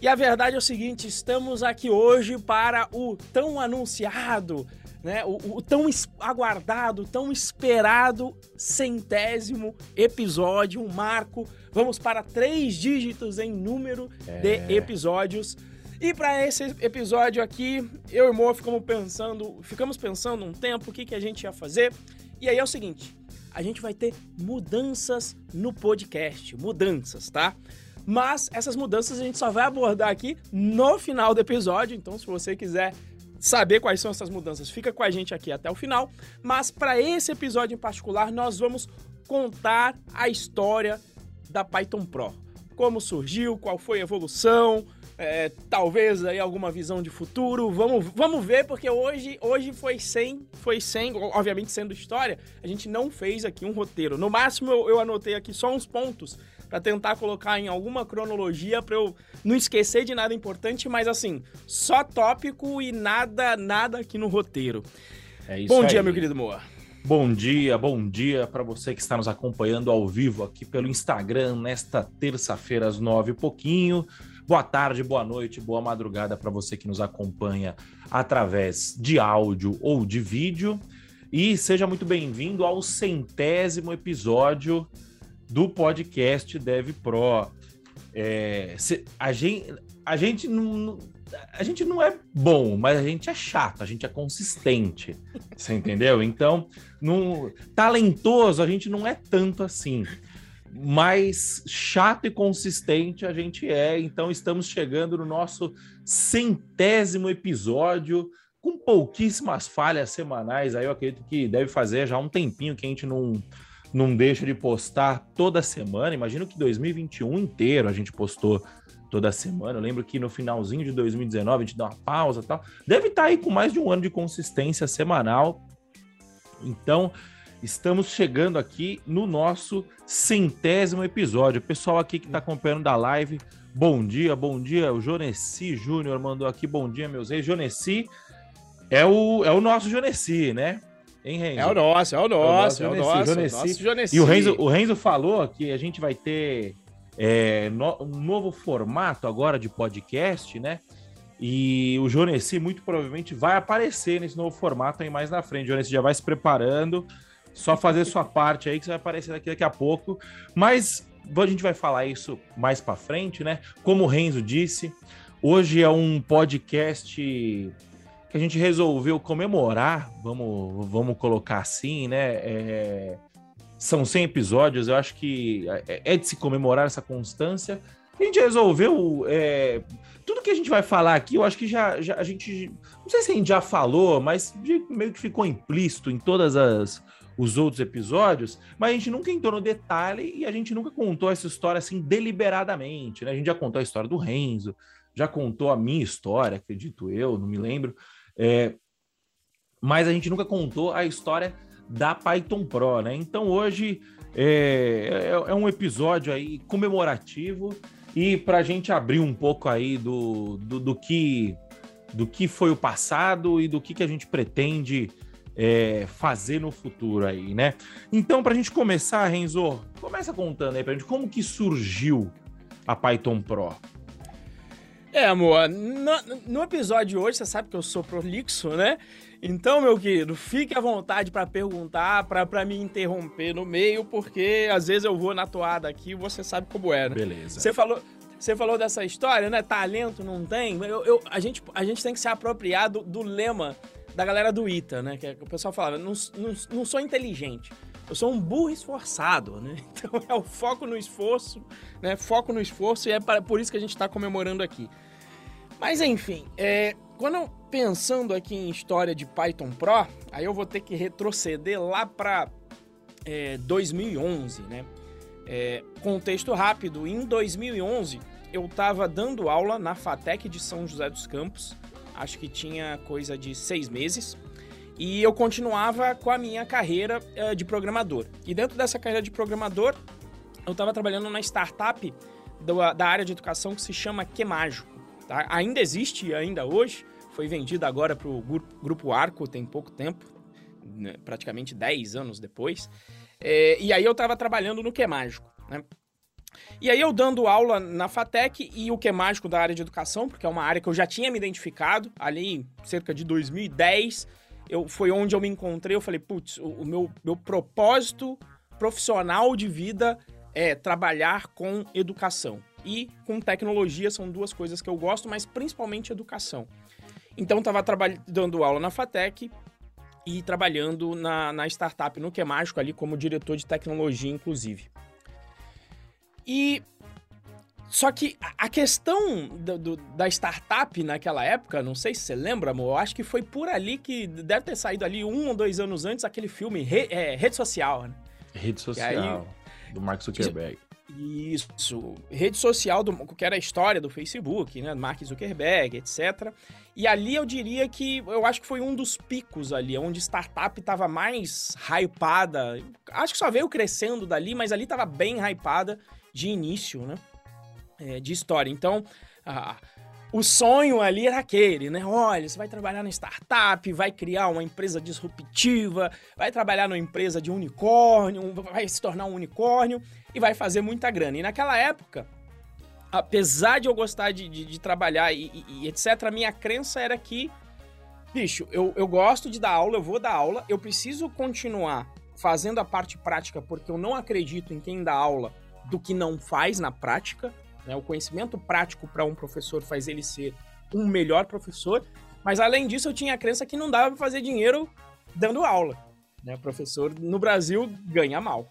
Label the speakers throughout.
Speaker 1: E a verdade é o seguinte: estamos aqui hoje para o tão anunciado, né? O, o tão aguardado, tão esperado centésimo episódio, um marco. Vamos para três dígitos em número é. de episódios. E para esse episódio aqui, eu e o Mo ficamos pensando, ficamos pensando um tempo o que, que a gente ia fazer. E aí é o seguinte: a gente vai ter mudanças no podcast, mudanças, tá? Mas essas mudanças a gente só vai abordar aqui no final do episódio. Então, se você quiser saber quais são essas mudanças, fica com a gente aqui até o final. Mas para esse episódio em particular, nós vamos contar a história da Python Pro. Como surgiu, qual foi a evolução, é, talvez aí alguma visão de futuro. Vamos, vamos ver, porque hoje, hoje foi sem, foi sem, obviamente sendo história, a gente não fez aqui um roteiro. No máximo eu, eu anotei aqui só uns pontos para tentar colocar em alguma cronologia para eu não esquecer de nada importante, mas assim, só tópico e nada, nada aqui no roteiro. É isso Bom aí. dia, meu querido Moa.
Speaker 2: Bom dia, bom dia para você que está nos acompanhando ao vivo aqui pelo Instagram nesta terça-feira às nove e pouquinho. Boa tarde, boa noite, boa madrugada para você que nos acompanha através de áudio ou de vídeo. E seja muito bem-vindo ao centésimo episódio do podcast Dev Pro. É, a, gente, a, gente não, a gente não é bom, mas a gente é chato, a gente é consistente. Você entendeu? Então, não, talentoso a gente não é tanto assim. Mas chato e consistente a gente é. Então, estamos chegando no nosso centésimo episódio com pouquíssimas falhas semanais. Aí eu acredito que deve fazer já um tempinho que a gente não não deixa de postar toda semana. Imagino que 2021 inteiro a gente postou toda semana. Eu lembro que no finalzinho de 2019 a gente deu uma pausa tal. Deve estar tá aí com mais de um ano de consistência semanal. Então, estamos chegando aqui no nosso centésimo episódio. O pessoal aqui que está acompanhando da live, bom dia, bom dia. O Jonessi Júnior mandou aqui, bom dia, meus reis. Jonessi é o, é o nosso Jonessi, né?
Speaker 1: Hein, Renzo? É o nosso, é o nosso, é o nosso. É o nosso,
Speaker 2: Jonessi. E o Renzo, o Renzo falou que a gente vai ter é, no, um novo formato agora de podcast, né? E o Jonessi muito provavelmente vai aparecer nesse novo formato aí mais na frente. O Jonessi já vai se preparando, só fazer sua parte aí que você vai aparecer daqui, daqui a pouco. Mas a gente vai falar isso mais para frente, né? Como o Renzo disse, hoje é um podcast que a gente resolveu comemorar, vamos, vamos colocar assim, né? É, são 100 episódios, eu acho que é, é de se comemorar essa constância. A gente resolveu. É, tudo que a gente vai falar aqui, eu acho que já, já a gente. Não sei se a gente já falou, mas meio que ficou implícito em todas as os outros episódios, mas a gente nunca entrou no detalhe e a gente nunca contou essa história assim deliberadamente, né? A gente já contou a história do Renzo, já contou a minha história, acredito eu, não me lembro, é, mas a gente nunca contou a história da Python Pro, né? Então hoje é, é, é um episódio aí comemorativo e para a gente abrir um pouco aí do, do, do, que do que foi o passado e do que, que a gente pretende é, fazer no futuro aí, né? Então, para a gente começar, Renzo, começa contando aí para gente como que surgiu a Python Pro.
Speaker 1: É, amor, no, no, episódio de hoje, você sabe que eu sou prolixo, né? Então, meu querido, fique à vontade para perguntar, para me interromper no meio, porque às vezes eu vou na toada aqui e você sabe como é, né?
Speaker 2: Beleza.
Speaker 1: Você falou, você falou dessa história, né? Talento não tem. Eu, eu, a, gente, a gente tem que se apropriar do, do lema da galera do ITA, né? Que, é, o pessoal falava, não, não, não sou inteligente. Eu sou um burro esforçado, né? Então é o foco no esforço, né? Foco no esforço e é por isso que a gente está comemorando aqui. Mas enfim, é, quando pensando aqui em história de Python Pro, aí eu vou ter que retroceder lá para é, 2011, né? É, contexto rápido, em 2011 eu estava dando aula na FATEC de São José dos Campos, acho que tinha coisa de seis meses, e eu continuava com a minha carreira uh, de programador. E dentro dessa carreira de programador, eu estava trabalhando na startup do, da área de educação que se chama Quemágico. Tá? Ainda existe, ainda hoje, foi vendida agora para o Grupo Arco, tem pouco tempo, né? praticamente 10 anos depois. É, e aí eu tava trabalhando no Que Mágico, né? E aí eu dando aula na FATEC e o que é mágico da área de educação, porque é uma área que eu já tinha me identificado, ali cerca de 2010, eu, foi onde eu me encontrei, eu falei, putz, o, o, meu, meu propósito profissional de vida é trabalhar com educação. E com tecnologia são duas coisas que eu gosto, mas principalmente educação. Então estava dando aula na FATEC e trabalhando na, na startup no Que é Mágico ali como diretor de tecnologia, inclusive. E só que a questão do, do, da startup naquela época, não sei se você lembra, amor, eu acho que foi por ali que deve ter saído ali um ou dois anos antes aquele filme Re, é, Rede Social, né?
Speaker 2: Rede Social, aí, do Mark Zuckerberg.
Speaker 1: Isso, rede social, do, que era a história do Facebook, né? Mark Zuckerberg, etc. E ali eu diria que eu acho que foi um dos picos ali, onde startup estava mais hypada. Acho que só veio crescendo dali, mas ali estava bem hypada de início, né? É, de história. Então, ah, o sonho ali era aquele, né? Olha, você vai trabalhar na startup, vai criar uma empresa disruptiva, vai trabalhar numa empresa de unicórnio, vai se tornar um unicórnio e vai fazer muita grana. E naquela época, apesar de eu gostar de, de, de trabalhar e, e, e, etc., a minha crença era que, bicho, eu, eu gosto de dar aula, eu vou dar aula, eu preciso continuar fazendo a parte prática porque eu não acredito em quem dá aula do que não faz na prática. Né? O conhecimento prático para um professor faz ele ser um melhor professor. Mas além disso, eu tinha a crença que não dava para fazer dinheiro dando aula. Né? O professor no Brasil ganha mal.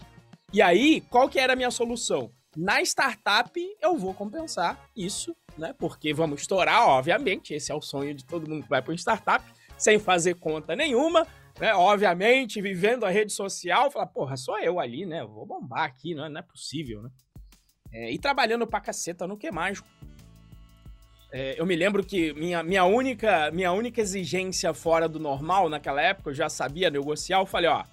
Speaker 1: E aí, qual que era a minha solução? Na startup, eu vou compensar isso, né? Porque vamos estourar, obviamente. Esse é o sonho de todo mundo que vai para startup, sem fazer conta nenhuma, né? Obviamente, vivendo a rede social, falar, porra, sou eu ali, né? vou bombar aqui, não é, não é possível, né? É, e trabalhando pra caceta no que mágico. É, eu me lembro que minha, minha, única, minha única exigência fora do normal naquela época, eu já sabia negociar, eu falei, ó,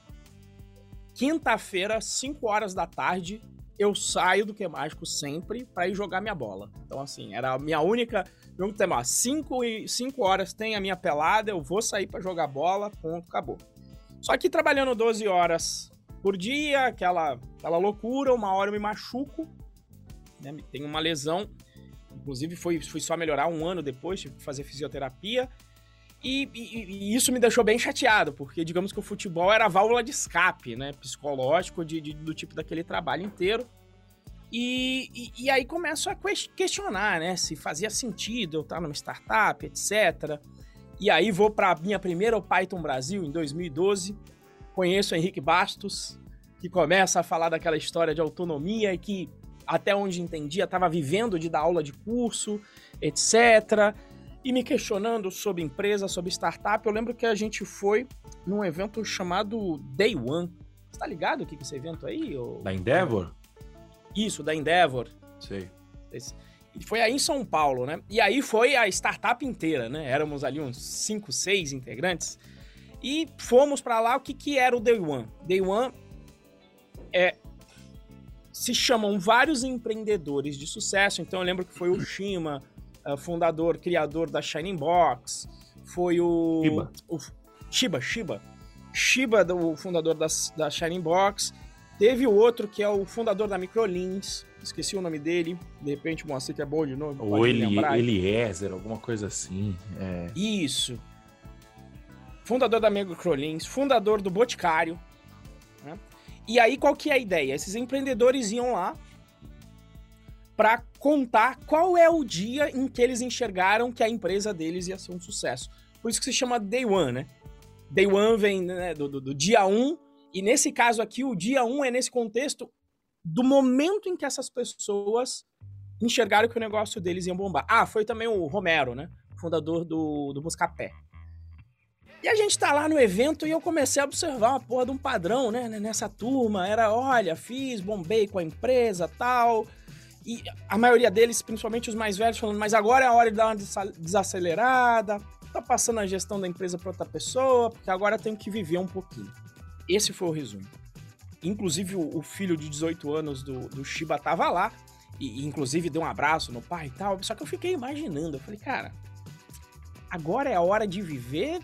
Speaker 1: quinta-feira, 5 horas da tarde, eu saio do que mágico sempre para ir jogar minha bola. Então, assim, era a minha única meu tema, 5 cinco horas tem a minha pelada, eu vou sair para jogar bola, ponto, acabou. Só que trabalhando 12 horas por dia, aquela, aquela loucura, uma hora eu me machuco, né, tenho uma lesão, inclusive foi, fui só melhorar um ano depois, tive que fazer fisioterapia, e, e, isso me deixou bem chateado, porque digamos que o futebol era a válvula de escape, né, psicológico de, de, do tipo daquele trabalho inteiro. E, e, aí começo a questionar, né? Se fazia sentido eu estar numa startup, etc. E aí vou para minha primeira Python Brasil em 2012. Conheço o Henrique Bastos, que começa a falar daquela história de autonomia e que, até onde entendia, estava vivendo de dar aula de curso, etc. E me questionando sobre empresa, sobre startup. Eu lembro que a gente foi num evento chamado Day One. Você tá ligado o que é esse evento aí? Ou...
Speaker 2: Da Endeavor?
Speaker 1: Isso, da Endeavor.
Speaker 2: Sei.
Speaker 1: E foi aí em São Paulo, né? E aí foi a startup inteira, né? Éramos ali uns 5, 6 integrantes. E fomos para lá. O que, que era o Day One? Day One é. Se chamam vários empreendedores de sucesso. Então eu lembro que foi o Shima, fundador, criador da Shining Box. Foi o.
Speaker 2: Shiba.
Speaker 1: O Shiba, Shiba. Shiba, o fundador da, da Shining Box. Teve o outro que é o fundador da Microlins, esqueci o nome dele, de repente o Moacir que é bom de novo.
Speaker 2: Ou Eli, Eliezer, alguma coisa assim. É.
Speaker 1: Isso. Fundador da Microlins, fundador do Boticário. Né? E aí qual que é a ideia? Esses empreendedores iam lá para contar qual é o dia em que eles enxergaram que a empresa deles ia ser um sucesso. Por isso que se chama Day One, né? Day One vem né, do, do, do dia 1 um e nesse caso aqui, o dia 1 um é nesse contexto do momento em que essas pessoas enxergaram que o negócio deles ia bombar. Ah, foi também o Romero, né? Fundador do, do Buscapé. E a gente tá lá no evento e eu comecei a observar uma porra de um padrão, né? Nessa turma. Era, olha, fiz, bombei com a empresa tal. E a maioria deles, principalmente os mais velhos, falando, mas agora é a hora de dar uma desacelerada. Tá passando a gestão da empresa para outra pessoa, porque agora tenho que viver um pouquinho. Esse foi o resumo. Inclusive, o, filho de 18 anos do, do Shiba tava lá, e, inclusive deu um abraço no pai e tal. Só que eu fiquei imaginando, eu falei, cara, agora é a hora de viver.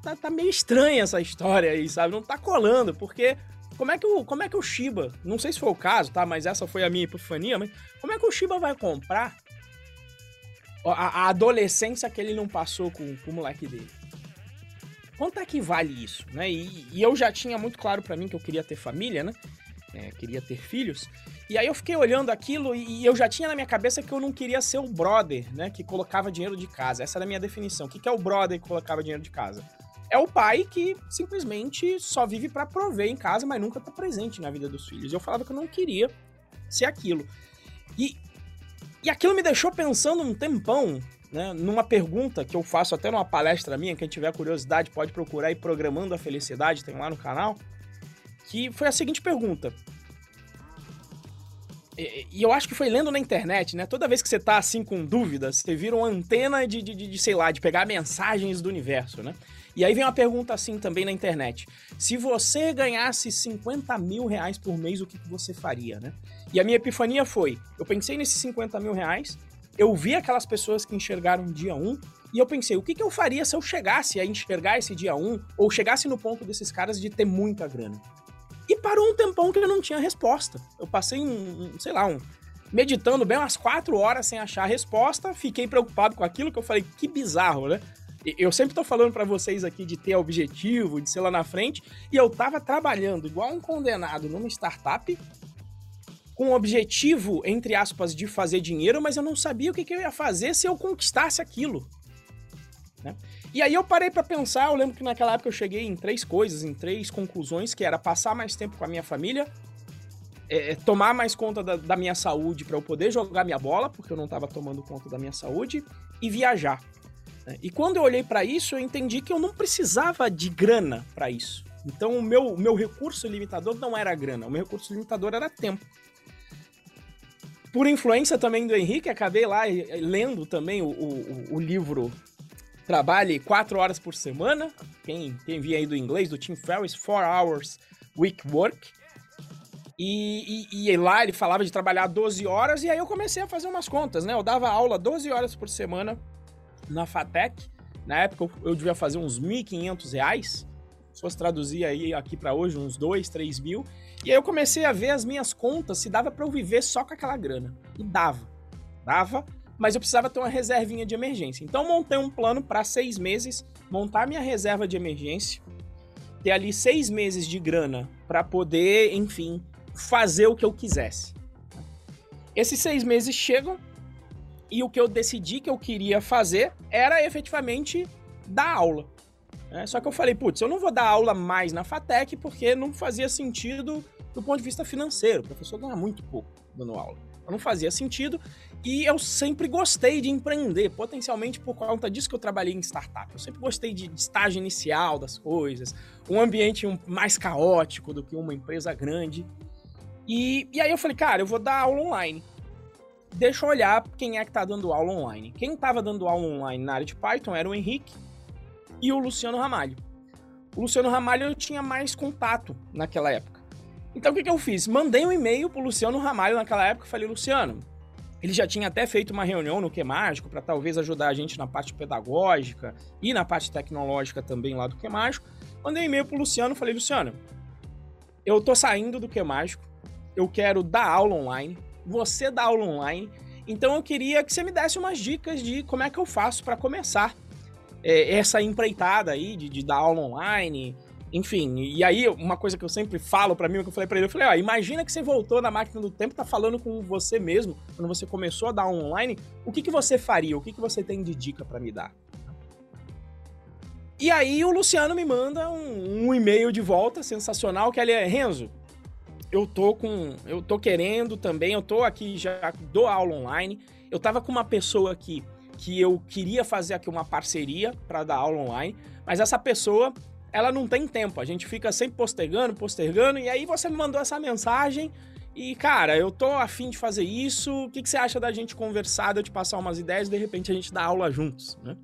Speaker 1: Tá, tá meio estranha essa história aí, sabe? Não tá colando, porque como é que o, como é que o Shiba, não sei se foi o caso, tá? Mas essa foi a minha epifania, mas como é que o Shiba vai comprar a, a adolescência que ele não passou com, com o moleque dele? Quanto é que vale isso, né? E, e eu já tinha muito claro para mim que eu queria ter família, né? É, queria ter filhos. E aí eu fiquei olhando aquilo e eu já tinha na minha cabeça que eu não queria ser o brother, né? Que colocava dinheiro de casa. Essa era a minha definição. O que é o brother que colocava dinheiro de casa? É o pai que simplesmente só vive para prover em casa, mas nunca tá presente na vida dos filhos. Eu falava que eu não queria ser aquilo. E, e aquilo me deixou pensando um tempão, né? Numa pergunta que eu faço até numa palestra minha, quem tiver curiosidade pode procurar aí Programando a Felicidade, tem lá no canal. Que foi a seguinte pergunta: e eu acho que foi lendo na internet, né? Toda vez que você tá assim com dúvidas, você vira uma antena de, de, de, sei lá, de pegar mensagens do universo, né? E aí vem uma pergunta assim também na internet. Se você ganhasse 50 mil reais por mês, o que, que você faria, né? E a minha epifania foi: eu pensei nesses 50 mil reais, eu vi aquelas pessoas que enxergaram dia 1, e eu pensei, o que, que eu faria se eu chegasse a enxergar esse dia 1, ou chegasse no ponto desses caras de ter muita grana? E parou um tempão que eu não tinha resposta. Eu passei um, um sei lá, um meditando bem umas quatro horas sem achar a resposta, fiquei preocupado com aquilo que eu falei, que bizarro, né? Eu sempre tô falando para vocês aqui de ter objetivo, de ser lá na frente, e eu tava trabalhando igual um condenado numa startup, com o objetivo, entre aspas, de fazer dinheiro, mas eu não sabia o que, que eu ia fazer se eu conquistasse aquilo. Né? E aí eu parei para pensar, eu lembro que naquela época eu cheguei em três coisas, em três conclusões, que era passar mais tempo com a minha família, é, é tomar mais conta da, da minha saúde para eu poder jogar minha bola, porque eu não estava tomando conta da minha saúde, e viajar. Né? E quando eu olhei para isso, eu entendi que eu não precisava de grana para isso. Então o meu, meu recurso limitador não era grana, o meu recurso limitador era tempo. Por influência também do Henrique, acabei lá eh, lendo também o, o, o livro trabalhe quatro horas por semana. Quem, quem via aí do inglês, do Tim Ferriss, Four Hours Week Work. E, e, e, lá ele falava de trabalhar 12 horas, e aí eu comecei a fazer umas contas, né? Eu dava aula 12 horas por semana na FATEC. Na época eu, devia fazer uns 1.500 reais. Se fosse traduzir aí aqui para hoje, uns 2, 3 mil. E aí eu comecei a ver as minhas contas se dava para eu viver só com aquela grana. E dava. Dava mas eu precisava ter uma reservinha de emergência. Então montei um plano para seis meses, montar minha reserva de emergência, ter ali seis meses de grana para poder, enfim, fazer o que eu quisesse. Esses seis meses chegam e o que eu decidi que eu queria fazer era efetivamente dar aula. Né? Só que eu falei, putz, eu não vou dar aula mais na FATEC porque não fazia sentido do ponto de vista financeiro. O professor ganha muito pouco dando aula. Não fazia sentido. E eu sempre gostei de empreender, potencialmente por conta disso que eu trabalhei em startup. Eu sempre gostei de, de estágio inicial das coisas, um ambiente mais caótico do que uma empresa grande. E, e aí eu falei, cara, eu vou dar aula online. Deixa eu olhar quem é que tá dando aula online. Quem tava dando aula online na área de Python era o Henrique e o Luciano Ramalho. O Luciano Ramalho eu tinha mais contato naquela época. Então o que, que eu fiz? Mandei um e-mail pro Luciano Ramalho naquela época. Falei, Luciano, ele já tinha até feito uma reunião no Que Mágico para talvez ajudar a gente na parte pedagógica e na parte tecnológica também lá do Que Mágico. Mandei um e-mail pro Luciano, falei, Luciano, eu tô saindo do Que Mágico, eu quero dar aula online, você dá aula online, então eu queria que você me desse umas dicas de como é que eu faço para começar é, essa empreitada aí de, de dar aula online, enfim, e aí uma coisa que eu sempre falo para mim, que eu falei para ele, eu falei, ó, imagina que você voltou na máquina do tempo, tá falando com você mesmo, quando você começou a dar online, o que que você faria? O que que você tem de dica para me dar? E aí o Luciano me manda um, um e-mail de volta sensacional que ele é Renzo, eu tô com, eu tô querendo também, eu tô aqui já dou aula online. Eu tava com uma pessoa aqui que eu queria fazer aqui uma parceria para dar aula online, mas essa pessoa ela não tem tempo. A gente fica sempre postergando, postergando, e aí você me mandou essa mensagem. E, cara, eu tô afim de fazer isso. O que, que você acha da gente conversar, de eu te passar umas ideias e de repente a gente dá aula juntos, né?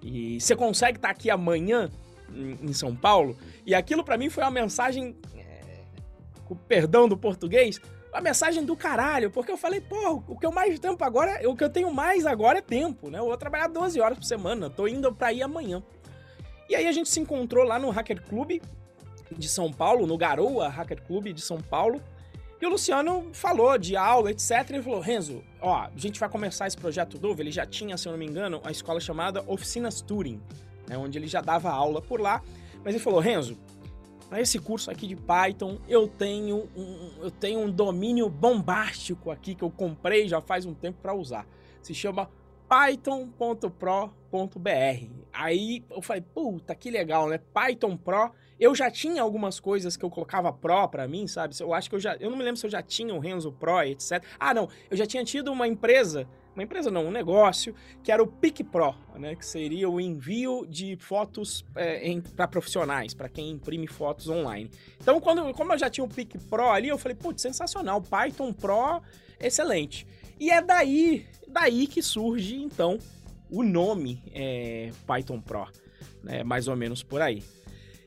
Speaker 1: E você consegue estar tá aqui amanhã em São Paulo? E aquilo para mim foi uma mensagem, com perdão do português, uma mensagem do caralho, porque eu falei, pô, o que eu mais tempo agora, o que eu tenho mais agora é tempo, né? Eu vou trabalhar 12 horas por semana, tô indo para ir amanhã. E aí a gente se encontrou lá no Hacker Club. de São Paulo, no Garoa Hacker Club de São Paulo. E o Luciano falou de aula, etc. Ele falou: Renzo, ó, a gente vai começar esse projeto novo. Ele já tinha, se eu não me engano, a escola chamada Oficinas Turing, né, onde ele já dava aula por lá. Mas ele falou: Renzo, para esse curso aqui de Python, eu tenho um, eu tenho um domínio bombástico aqui que eu comprei já faz um tempo para usar. Se chama python.pro.br. Aí eu falei, puta, que legal, né? Python Pro. Eu já tinha algumas coisas que eu colocava Pro para mim, sabe? Eu acho que eu já. Eu não me lembro se eu já tinha o Renzo Pro, etc. Ah, não. Eu já tinha tido uma empresa. Uma empresa não, um negócio, que era o PIC Pro, né? Que seria o envio de fotos é, para profissionais, para quem imprime fotos online. Então, quando, como eu já tinha o PIC Pro ali, eu falei, putz, sensacional. Python Pro, excelente. E é daí, daí que surge, então, o nome é, Python Pro, né? Mais ou menos por aí.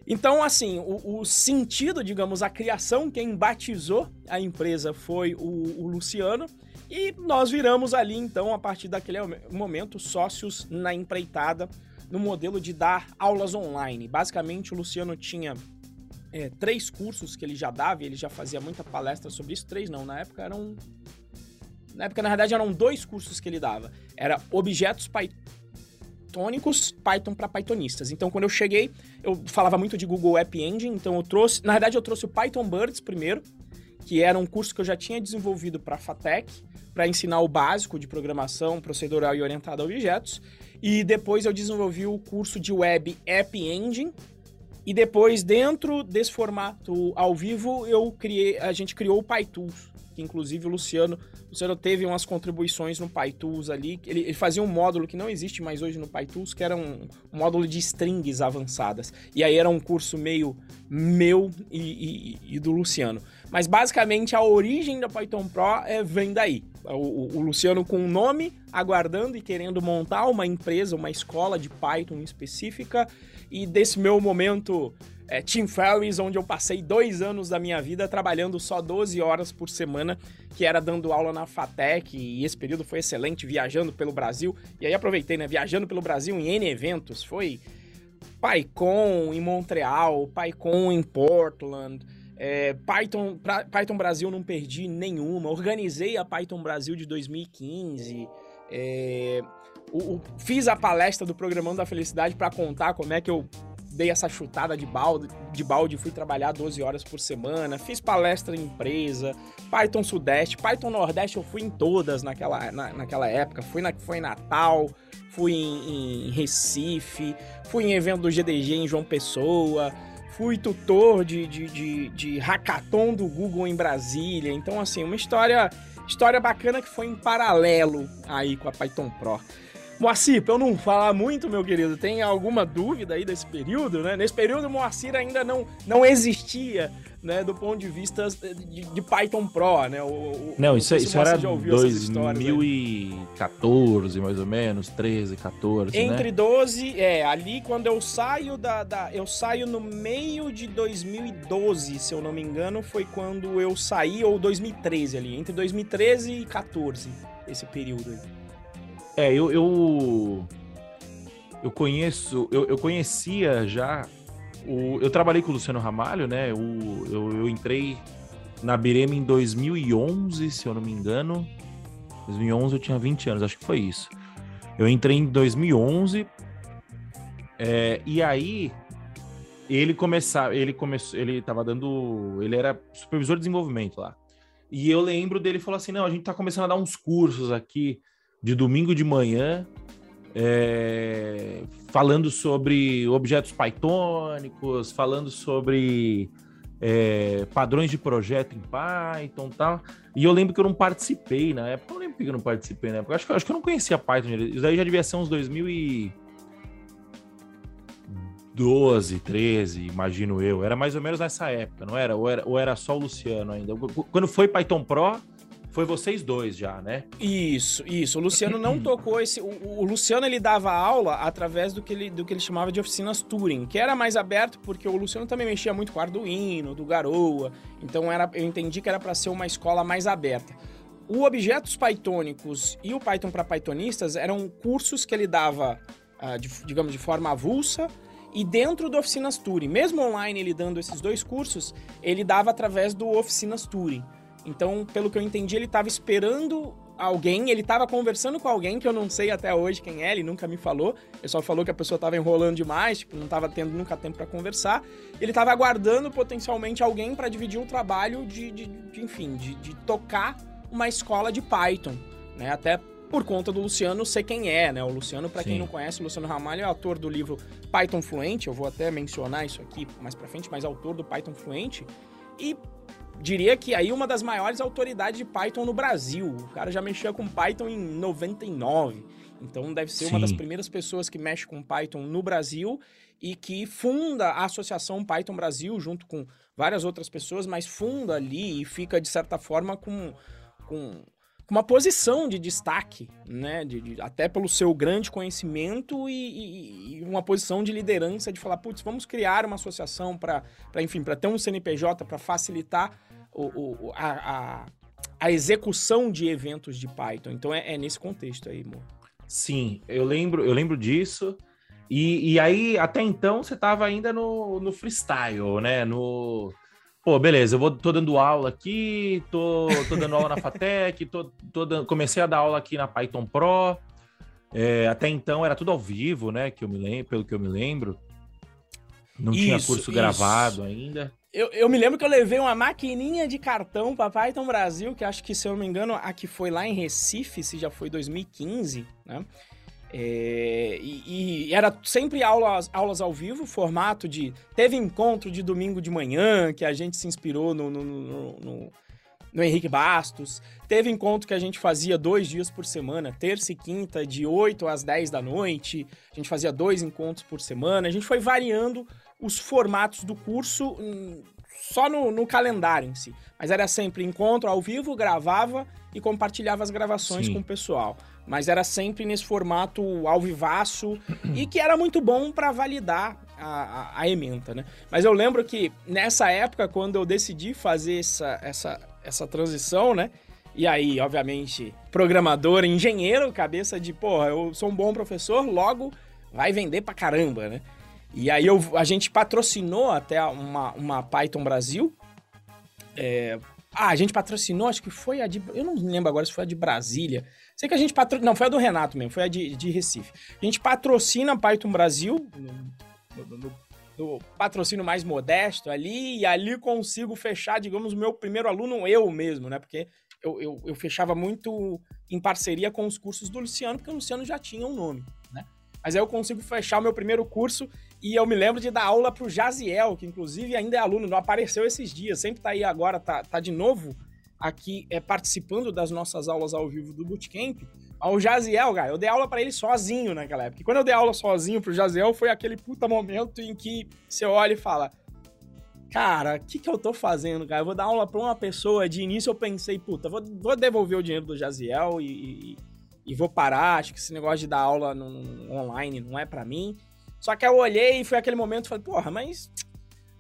Speaker 1: Então, assim, o, o, sentido, digamos, a criação, quem batizou a empresa foi o, o, Luciano. E nós viramos ali, então, a partir daquele momento, sócios na empreitada, no modelo de dar aulas online. Basicamente, o Luciano tinha é, três cursos que ele já dava, e ele já fazia muita palestra sobre isso. Três não, na época eram na época, na verdade, eram dois cursos que ele dava. Era objetos Pythônicos, Python para Pythonistas. Então, quando eu cheguei, eu falava muito de Google App Engine, então eu trouxe... Na verdade, eu trouxe o Python Birds primeiro, que era um curso que eu já tinha desenvolvido para a FATEC, para ensinar o básico de programação procedural e orientada a objetos. E depois eu desenvolvi o curso de Web App Engine, e depois, dentro desse formato ao vivo, eu criei, a gente criou o PyTools, que inclusive o Luciano, o Luciano teve umas contribuições no PyTools ali. Ele, ele, fazia um módulo que não existe mais hoje no PyTools, que era um, um módulo de strings avançadas. E aí era um curso meio meu e, e, e do Luciano. Mas basicamente a origem da Python Pro é, vem daí. O, o, Luciano com um nome, aguardando e querendo montar uma empresa, uma escola de Python específica. E desse meu momento é, Team Ferris, onde eu passei dois anos da minha vida trabalhando só 12 horas por semana, que era dando aula na FATEC, e esse período foi excelente, viajando pelo Brasil. E aí aproveitei, né? Viajando pelo Brasil em N eventos. Foi PyCon em Montreal, PyCon em Portland. É, Python, pra, Python Brasil não perdi nenhuma. Organizei a Python Brasil de 2015. É, o, o, fiz a palestra do Programando da Felicidade para contar como é que eu dei essa chutada de balde, de balde, fui trabalhar 12 horas por semana, fiz palestra em empresa, Python Sudeste, Python Nordeste eu fui em todas naquela, na, naquela época, fui, na, fui em Natal, fui em, em Recife, fui em evento do GDG em João Pessoa, fui tutor de, de, de, de hackathon do Google em Brasília, então assim, uma história, história bacana que foi em paralelo aí com a Python Pro. Moacir, pra eu não falar muito, meu querido, tem alguma dúvida aí desse período, né? Nesse período, Moacir ainda não, não existia, né? Do ponto de vista de, de Python Pro, né? O,
Speaker 2: não, isso, isso era 2014, mais ou menos, 13, 14,
Speaker 1: né? Entre né? 12, é, ali quando eu saio da, da... Eu saio no meio de 2012, se eu não me engano, foi quando eu saí, ou 2013 ali, entre 2013 e 14, esse período aí.
Speaker 2: É, eu, eu, eu conheço, eu, eu conhecia já. O, eu trabalhei com o Luciano Ramalho, né? O, eu, eu entrei na Birema em 2011, se eu não me engano. 2011 eu tinha 20 anos, acho que foi isso. Eu entrei em 2011 é, e aí ele começava, ele começou, ele tava dando, ele era supervisor de desenvolvimento lá. E eu lembro dele falou assim: "Não, a gente tá começando a dar uns cursos aqui de domingo de manhã, é, falando sobre objetos pythônicos, falando sobre é, padrões de projeto em Python e tal. E eu lembro que eu não participei na época. Eu não lembro que eu não participei na época. Acho que, acho que eu não conhecia Python. Isso daí já devia ser uns 2012, 13, imagino eu. Era mais ou menos nessa época, não era? Ou era, ou era só o Luciano ainda? Quando foi Python Pro, foi vocês dois já, né?
Speaker 1: Isso, isso. O Luciano não tocou esse. O, o, Luciano ele dava aula através do que, ele, do que ele chamava de oficinas Turing, que era mais aberto porque o Luciano também mexia muito com Arduino, do Garoa. Então era, eu entendi que era para ser uma escola mais aberta. O Objetos Pythônicos e o Python para Pythonistas eram cursos que ele dava, uh, de, digamos, de forma avulsa E dentro do Oficinas Turing, mesmo online ele dando esses dois cursos, ele dava através do Oficinas Turing. Então, pelo que eu entendi, ele estava esperando alguém, ele estava conversando com alguém que eu não sei até hoje quem é, ele nunca me falou. Ele só falou que a pessoa estava enrolando demais, tipo, não estava tendo nunca tempo para conversar. Ele estava aguardando potencialmente alguém para dividir o trabalho de, de, de enfim, de, de, tocar uma escola de Python, né? Até por conta do Luciano ser quem é, né? O Luciano, para quem não conhece, o Luciano Ramalho é autor do livro Python Fluente, eu vou até mencionar isso aqui mais para frente, mas é autor do Python Fluente. E diria que aí uma das maiores autoridades de Python no Brasil. O cara já mexia com Python em 99. Então deve ser Sim. uma das primeiras pessoas que mexe com Python no Brasil e que funda a Associação Python Brasil junto com várias outras pessoas, mas funda ali e fica de certa forma com, com uma posição de destaque, né? De, de, até pelo seu grande conhecimento e, e, e, uma posição de liderança de falar, putz, vamos criar uma associação para, enfim, para ter um CNPJ para facilitar o, o, a, a, a, execução de eventos de Python. Então é, é nesse contexto aí, amor.
Speaker 2: Sim, eu lembro, eu lembro disso. E, e aí, até então, você estava ainda no, no freestyle, né? No, pô, beleza, eu vou, tô dando aula aqui, tô, tô dando aula na FATEC, tô, tô dando, comecei a dar aula aqui na Python Pro. É, até então era tudo ao vivo, né? Que eu me lembro, pelo que eu me lembro. Não isso, tinha curso isso. gravado ainda.
Speaker 1: Eu, eu, me lembro que eu levei uma maquininha de cartão para Python Brasil, que acho que, se eu não me engano, a que foi lá em Recife, se já foi 2015, né? É, e, e, era sempre aulas, aulas ao vivo, formato de. Teve encontro de domingo de manhã, que a gente se inspirou no, no, no, no, no Henrique Bastos. Teve encontro que a gente fazia dois dias por semana, terça e quinta, de 8 às 10 da noite. A gente fazia dois encontros por semana. A gente foi variando os formatos do curso hum, só no, no calendário em si. Mas era sempre encontro ao vivo, gravava e compartilhava as gravações Sim. com o pessoal mas era sempre nesse formato ao vivaço e que era muito bom para validar a, a, a, ementa, né? Mas eu lembro que nessa época, quando eu decidi fazer essa, essa, essa transição, né? E aí, obviamente, programador, engenheiro, cabeça de, porra, eu sou um bom professor, logo vai vender pra caramba, né? E aí eu, a gente patrocinou até uma, uma Python Brasil. É, ah, a gente patrocinou, acho que foi a de. Eu não lembro agora se foi a de Brasília. Sei que a gente patrocina. Não, foi a do Renato mesmo, foi a de, de Recife. A gente patrocina a Python Brasil, no, no, no, no, patrocínio mais modesto ali, e ali consigo fechar, digamos, o meu primeiro aluno, eu mesmo, né? Porque eu, eu, eu fechava muito em parceria com os cursos do Luciano, porque o Luciano já tinha um nome, né? Mas aí eu consigo fechar o meu primeiro curso e eu me lembro de dar aula pro Jaziel, que inclusive ainda é aluno, não apareceu esses dias, sempre tá aí agora, tá, tá de novo aqui é, participando das nossas aulas ao vivo do Bootcamp, ao Jaziel, cara, eu dei aula para ele sozinho naquela época. E quando eu dei aula sozinho pro Jaziel, foi aquele puta momento em que você olha e fala: Cara, o que, que eu tô fazendo, cara? Eu vou dar aula pra uma pessoa. De início eu pensei, puta, vou, vou devolver o dinheiro do Jaziel e, e, e, vou parar. Acho que esse negócio de dar aula no, no online não é para mim. Só que eu olhei e foi aquele momento e falei, porra, mas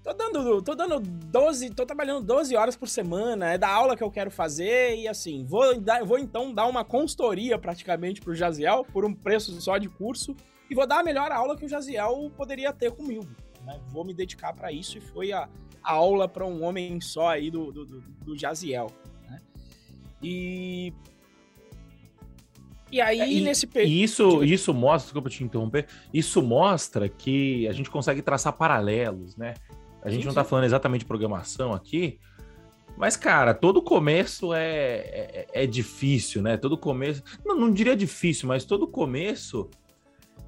Speaker 1: Tô dando, tô dando 12, tô trabalhando 12 horas por semana, é da aula que eu quero fazer e assim, vou, vou então dar uma consultoria praticamente pro Jaziel por um preço só de curso e vou dar a melhor aula que o Jaziel poderia ter comigo. Né? Vou me dedicar para isso e foi a, a aula para um homem só aí do, do, do, do Jaziel. Né? E
Speaker 2: e aí, é, e, nesse período. Isso, isso mostra, desculpa te interromper, isso mostra que a gente consegue traçar paralelos, né? A gente sim, não tá falando exatamente de programação aqui, mas, cara, todo começo é, é, é difícil, né? Todo começo. Não, não diria difícil, mas todo começo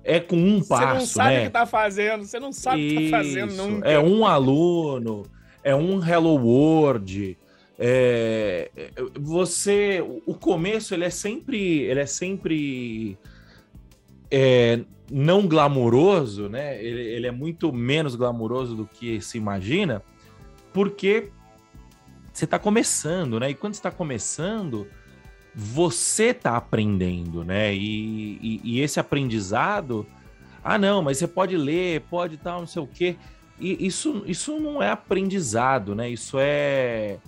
Speaker 2: é com um passo. Você não
Speaker 1: sabe
Speaker 2: né?
Speaker 1: o que tá fazendo, você não sabe o que tá fazendo nunca.
Speaker 2: É um aluno, é um Hello World. É, você. O começo ele é sempre. Ele é sempre. É, não glamouroso, né? Ele, ele, é muito menos glamouroso do que se imagina, porque você está começando, né? E quando está começando, você está aprendendo, né? E, e, e, esse aprendizado, ah, não, mas você pode ler, pode tal, não sei o quê. Isso, isso não é aprendizado, né? Isso é,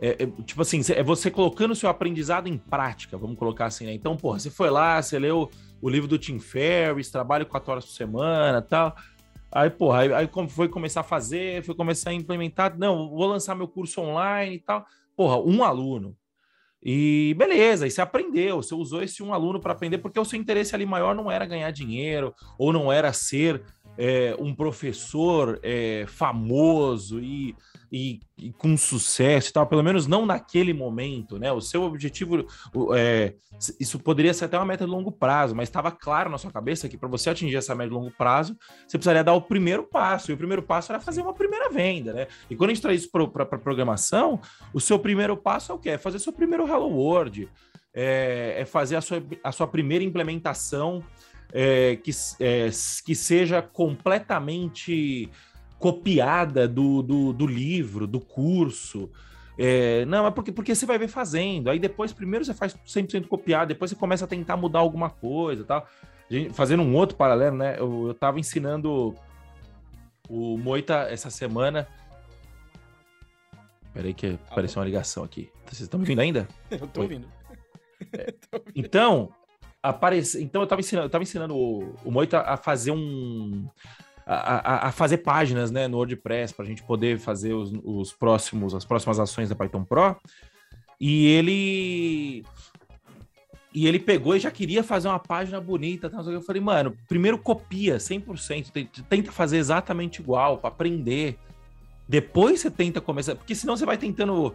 Speaker 2: é, é, tipo assim, é você colocando o seu aprendizado em prática, vamos colocar assim, né? Então, porra, você foi lá, você leu o livro do Tim Ferriss, trabalho quatro horas por semana tal. Aí, porra, aí, aí foi começar a fazer, foi começar a implementar. Não, vou lançar meu curso online e tal. Porra, um aluno. E beleza, e você aprendeu, você usou esse um aluno para aprender, porque o seu interesse ali maior não era ganhar dinheiro, ou não era ser é, um professor é, famoso e, e, e, com sucesso e tal, pelo menos não naquele momento, né? O seu objetivo, é, isso poderia ser até uma meta de longo prazo, mas estava claro na sua cabeça que para você atingir essa meta de longo prazo, você precisaria dar o primeiro passo, e o primeiro passo era fazer uma primeira venda, né? E quando a gente traz isso para programação, o seu primeiro passo é o quê? É fazer seu primeiro Hello World, é, é fazer a sua, a sua primeira implementação é, que, é, que seja completamente copiada do, do, do livro, do curso. É, não, é porque, porque você vai ver fazendo. Aí depois, primeiro você faz 100% copiado, depois você começa a tentar mudar alguma coisa tal. Fazendo um outro paralelo, né? Eu, eu tava ensinando o Moita essa semana. Peraí que apareceu uma ligação aqui. Vocês estão me ouvindo ainda?
Speaker 1: Eu tô ouvindo.
Speaker 2: É. Então, aparece. Então eu estava ensinando, eu tava ensinando o, o Moita a fazer um. A, a, fazer páginas né, no WordPress para a gente poder fazer os, os, próximos, as próximas ações da Python Pro. E ele. E ele pegou e já queria fazer uma página bonita. Eu falei, mano, primeiro copia 100%, tenta fazer exatamente igual para aprender. Depois você tenta começar, porque senão você vai tentando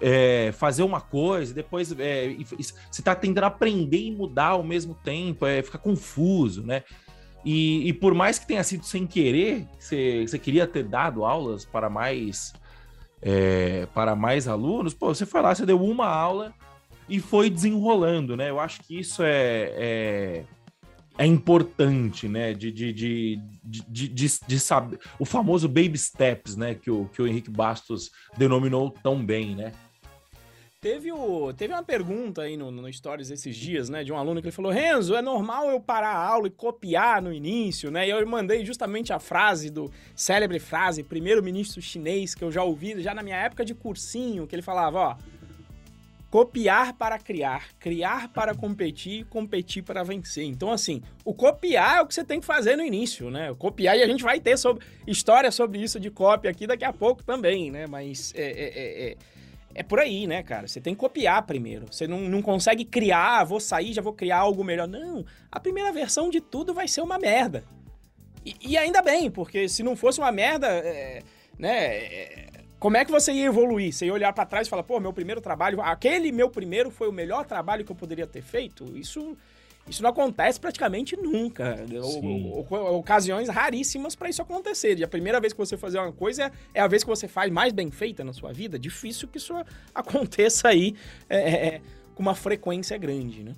Speaker 2: é, fazer uma coisa, depois é, você está tentando aprender e mudar ao mesmo tempo, é, fica confuso, né? E, e, por mais que tenha sido sem querer, você, queria ter dado aulas para mais é, para mais alunos, pô, você foi lá, você deu uma aula e foi desenrolando, né? Eu acho que isso é, é, é importante, né? De, de, de, de, de, de, saber o famoso baby steps, né? Que o, que o Henrique Bastos denominou tão bem, né?
Speaker 1: Teve, o, teve uma pergunta aí no, no Stories esses dias, né, de um aluno que ele falou: Renzo, é normal eu parar a aula e copiar no início, né? E eu mandei justamente a frase do célebre frase, primeiro-ministro chinês, que eu já ouvi já na minha época de cursinho, que ele falava: ó, copiar para criar, criar para competir, competir para vencer. Então, assim, o copiar é o que você tem que fazer no início, né? O copiar, e a gente vai ter sobre, história sobre isso de cópia aqui daqui a pouco também, né? Mas é, é, é, é por aí, né, cara? Você tem que copiar primeiro. Você não, não consegue criar, ah, vou sair, já vou criar algo melhor. Não. A primeira versão de tudo vai ser uma merda. E, e ainda bem, porque se não fosse uma merda, é, né? É, como é que você ia evoluir? Você ia olhar para trás e falar, pô, meu primeiro trabalho, aquele meu primeiro foi o melhor trabalho que eu poderia ter feito? Isso isso não acontece praticamente nunca. O, o, ocasiões raríssimas para isso acontecer. E a primeira vez que você fazer uma coisa é a vez que você faz mais bem feita na sua vida. Difícil que isso aconteça aí é, é, é, com uma frequência grande, né?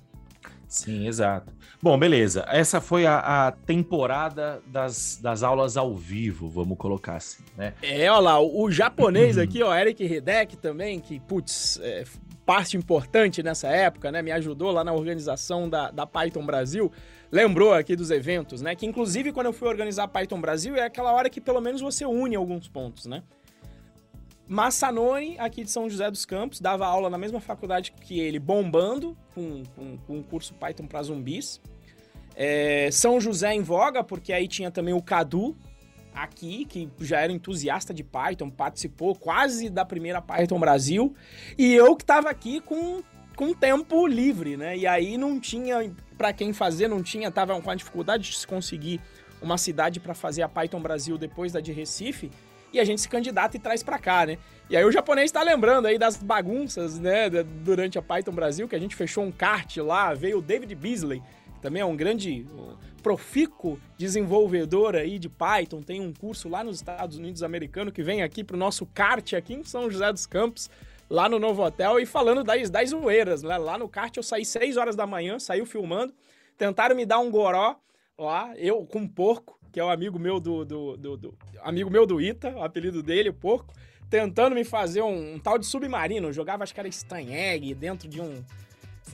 Speaker 2: Sim, exato. Bom, beleza. Essa foi a, a, temporada das, das aulas ao vivo, vamos colocar assim, né?
Speaker 1: É, olha lá, o, o japonês aqui, ó, Eric Hidek também, que, putz, é, parte importante nessa época, né? Me ajudou lá na organização da, da Python Brasil. Lembrou aqui dos eventos, né? Que inclusive quando eu fui organizar a Python Brasil é aquela hora que pelo menos você une alguns pontos, né? Massanoni, aqui de São José dos Campos, dava aula na mesma faculdade que ele, bombando, com, com, com um curso Python para zumbis. É, São José em voga, porque aí tinha também o Cadu, aqui, que já era entusiasta de Python, participou quase da primeira Python Brasil, e eu que estava aqui com, com tempo livre, né? E aí não tinha para quem fazer, não tinha, tava com a dificuldade de se conseguir uma cidade para fazer a Python Brasil depois da de Recife, e a gente se candidata e traz para cá, né? E aí o japonês está lembrando aí das bagunças, né, durante a Python Brasil, que a gente fechou um kart lá, veio o David Beasley, também é um grande profícuo desenvolvedor aí de Python, tem um curso lá nos Estados Unidos americano que vem aqui para o nosso kart aqui em São José dos Campos, lá no Novo Hotel, e falando das, das zoeiras, né? Lá no kart eu saí 6 horas da manhã, saiu filmando, tentaram me dar um goró lá, eu com um porco, que é o amigo meu do, do, do, do, amigo meu do Ita, o apelido dele, o porco, tentando me fazer um, um tal de submarino, eu jogava acho que era Stang dentro de um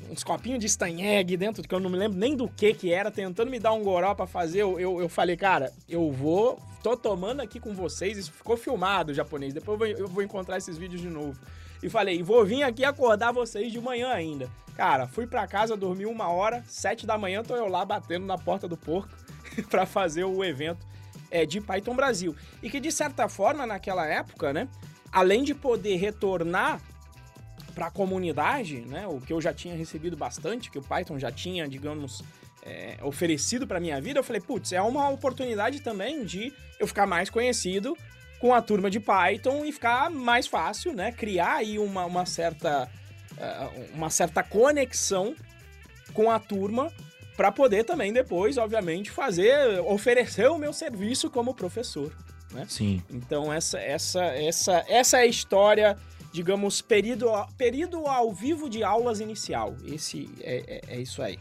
Speaker 1: uns copinhos de Stanyeg dentro, que eu não me lembro nem do que que era, tentando me dar um goró pra fazer. Eu, eu, eu, falei, cara, eu vou, tô tomando aqui com vocês, isso ficou filmado japonês, depois eu vou, eu vou encontrar esses vídeos de novo. E falei, vou vir aqui acordar vocês de manhã ainda. Cara, fui pra casa, dormi uma hora, sete da manhã, tô eu lá batendo na porta do porco pra fazer o evento. é, de Python Brasil. E que, de certa forma, naquela época, né, além de poder retornar para a comunidade, né, o que eu já tinha recebido bastante, que o Python já tinha, digamos, é, oferecido para minha vida, eu falei, putz, é uma oportunidade também de eu ficar mais conhecido com a turma de Python e ficar mais fácil, né, criar aí uma, uma certa uh, uma certa conexão com a turma para poder também depois, obviamente, fazer oferecer o meu serviço como professor, né?
Speaker 2: Sim.
Speaker 1: Então essa essa essa essa é a história digamos, período, período ao vivo de aulas inicial. Esse é, é, é isso aí.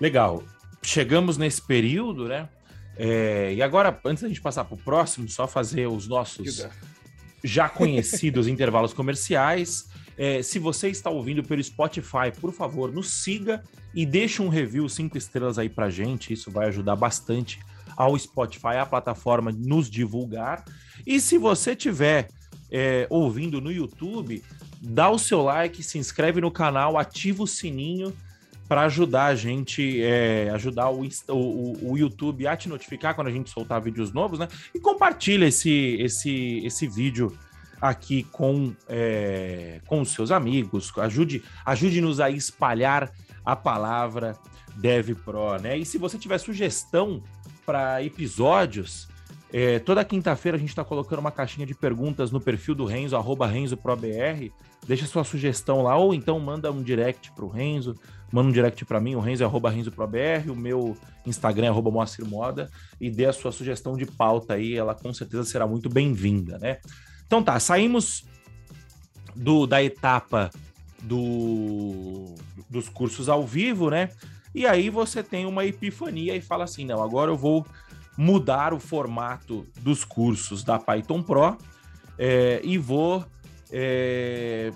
Speaker 2: Legal. Chegamos nesse período, né? É, e agora, antes da gente passar para o próximo, só fazer os nossos já conhecidos intervalos comerciais. É, se você está ouvindo pelo Spotify, por favor, nos siga e deixe um review cinco estrelas aí para gente. Isso vai ajudar bastante ao Spotify, a plataforma, nos divulgar. E se você tiver é, ouvindo no YouTube, dá o seu like, se inscreve no canal, ativa o sininho para ajudar a gente, é, ajudar o, o, o, YouTube a te notificar quando a gente soltar vídeos novos, né? E compartilha esse, esse, esse vídeo aqui com, é, com os seus amigos. Ajude, ajude-nos a espalhar a palavra DevPro, né? E se você tiver sugestão para episódios, é, toda quinta-feira a gente está colocando uma caixinha de perguntas no perfil do Renzo, arroba RenzoProBR. Deixa sua sugestão lá, ou então manda um direct para o Renzo, manda um direct para mim, o Renzo é arroba RenzoProBR, o meu Instagram é arroba Moacir Moda, e dê a sua sugestão de pauta aí, ela com certeza será muito bem-vinda, né? Então tá, saímos do, da etapa do, dos cursos ao vivo, né? E aí você tem uma epifania e fala assim: não, agora eu vou mudar o formato dos cursos da Python Pro é, e vou. É,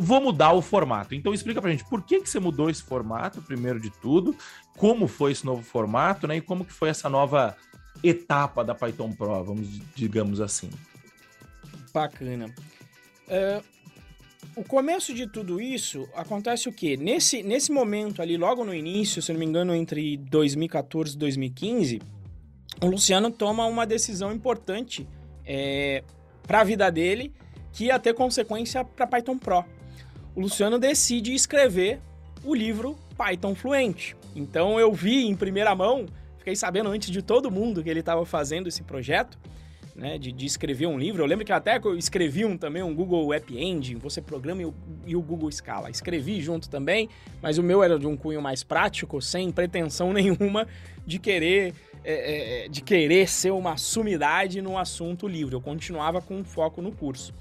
Speaker 2: vou mudar o formato. Então explica pra gente por que, que você mudou esse formato, primeiro de tudo, como foi esse novo formato, né? E como que foi essa nova etapa da Python Pro, vamos digamos assim.
Speaker 1: Bacana. Uh, o começo de tudo isso acontece o quê? Nesse, nesse momento ali, logo no início, se não me engano, entre 2014 e 2015, o Luciano toma uma decisão importante é, para a vida dele que ia ter consequência para Python Pro. O Luciano decide escrever o livro Python Fluente. Então eu vi em primeira mão, fiquei sabendo antes de todo mundo que ele estava fazendo esse projeto né, de, de, escrever um livro. Eu lembro que até eu escrevi um também, um Google App Engine, você programa e o, e o, Google Scala. Escrevi junto também, mas o meu era de um cunho mais prático, sem pretensão nenhuma de querer, é, é, de querer ser uma sumidade no assunto livre. Eu continuava com foco no curso.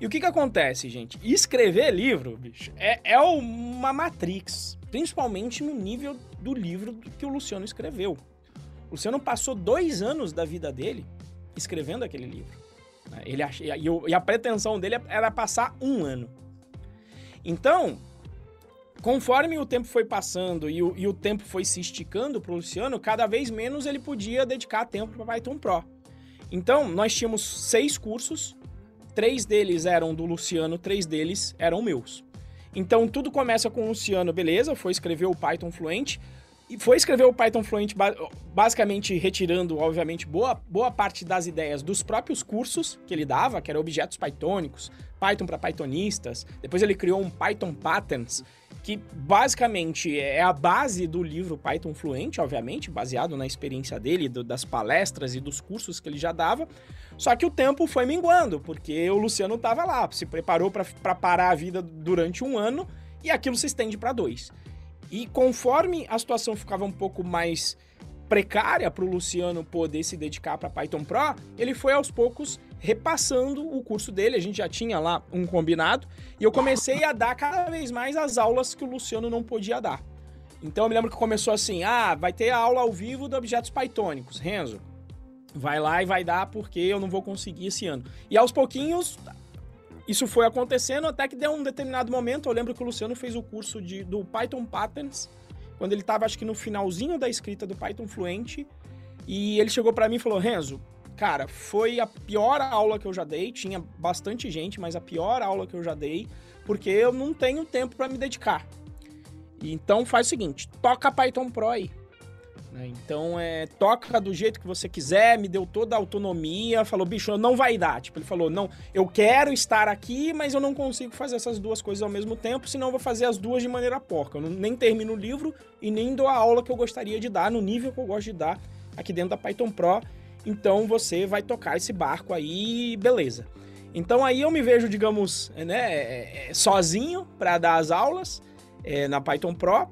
Speaker 1: E o que que acontece, gente? Escrever livro, bicho, é, é uma matrix, principalmente no nível do livro que o Luciano escreveu. O Luciano passou dois anos da vida dele escrevendo aquele livro. Né? Ele ach... e a pretensão dele era passar um ano. Então, conforme o tempo foi passando e o, e o tempo foi se esticando para o Luciano, cada vez menos ele podia dedicar tempo para Python Pro. Então, nós tínhamos seis cursos, três deles eram do Luciano, três deles eram meus. Então, tudo começa com o Luciano, beleza, foi escrever o Python Fluente e foi escrever o Python Fluent basicamente retirando, obviamente, boa, boa parte das ideias dos próprios cursos que ele dava, que eram objetos pythônicos, Python para pythonistas. Depois ele criou um Python Patterns, que basicamente é a base do livro Python Fluente, obviamente, baseado na experiência dele, do, das palestras e dos cursos que ele já dava. Só que o tempo foi minguando, porque o Luciano estava lá, se preparou para parar a vida durante um ano e aquilo se estende para dois. E conforme a situação ficava um pouco mais precária para o Luciano poder se dedicar para Python Pro, ele foi aos poucos repassando o curso dele. A gente já tinha lá um combinado e eu comecei a dar cada vez mais as aulas que o Luciano não podia dar. Então eu me lembro que começou assim: ah, vai ter aula ao vivo de objetos pythônicos. Renzo, vai lá e vai dar porque eu não vou conseguir esse ano. E aos pouquinhos isso foi acontecendo até que deu um determinado momento. Eu lembro que o Luciano fez o curso de, do Python Patterns, quando ele estava, acho que no finalzinho da escrita do Python Fluente. E ele chegou para mim e falou: Renzo, cara, foi a pior aula que eu já dei. Tinha bastante gente, mas a pior aula que eu já dei, porque eu não tenho tempo para me dedicar. Então faz o seguinte: toca Python Pro aí. Né? Então, é, toca do jeito que você quiser, me deu toda a autonomia, falou, bicho, não vai dar. Tipo, ele falou, não, eu quero estar aqui, mas eu não consigo fazer essas duas coisas ao mesmo tempo, senão eu vou fazer as duas de maneira porca. Eu nem termino o livro e nem dou a aula que eu gostaria de dar, no nível que eu gosto de dar aqui dentro da Python Pro. Então, você vai tocar esse barco aí, beleza. Então, aí eu me vejo, digamos, né, é, é, sozinho para dar as aulas é, na Python Pro,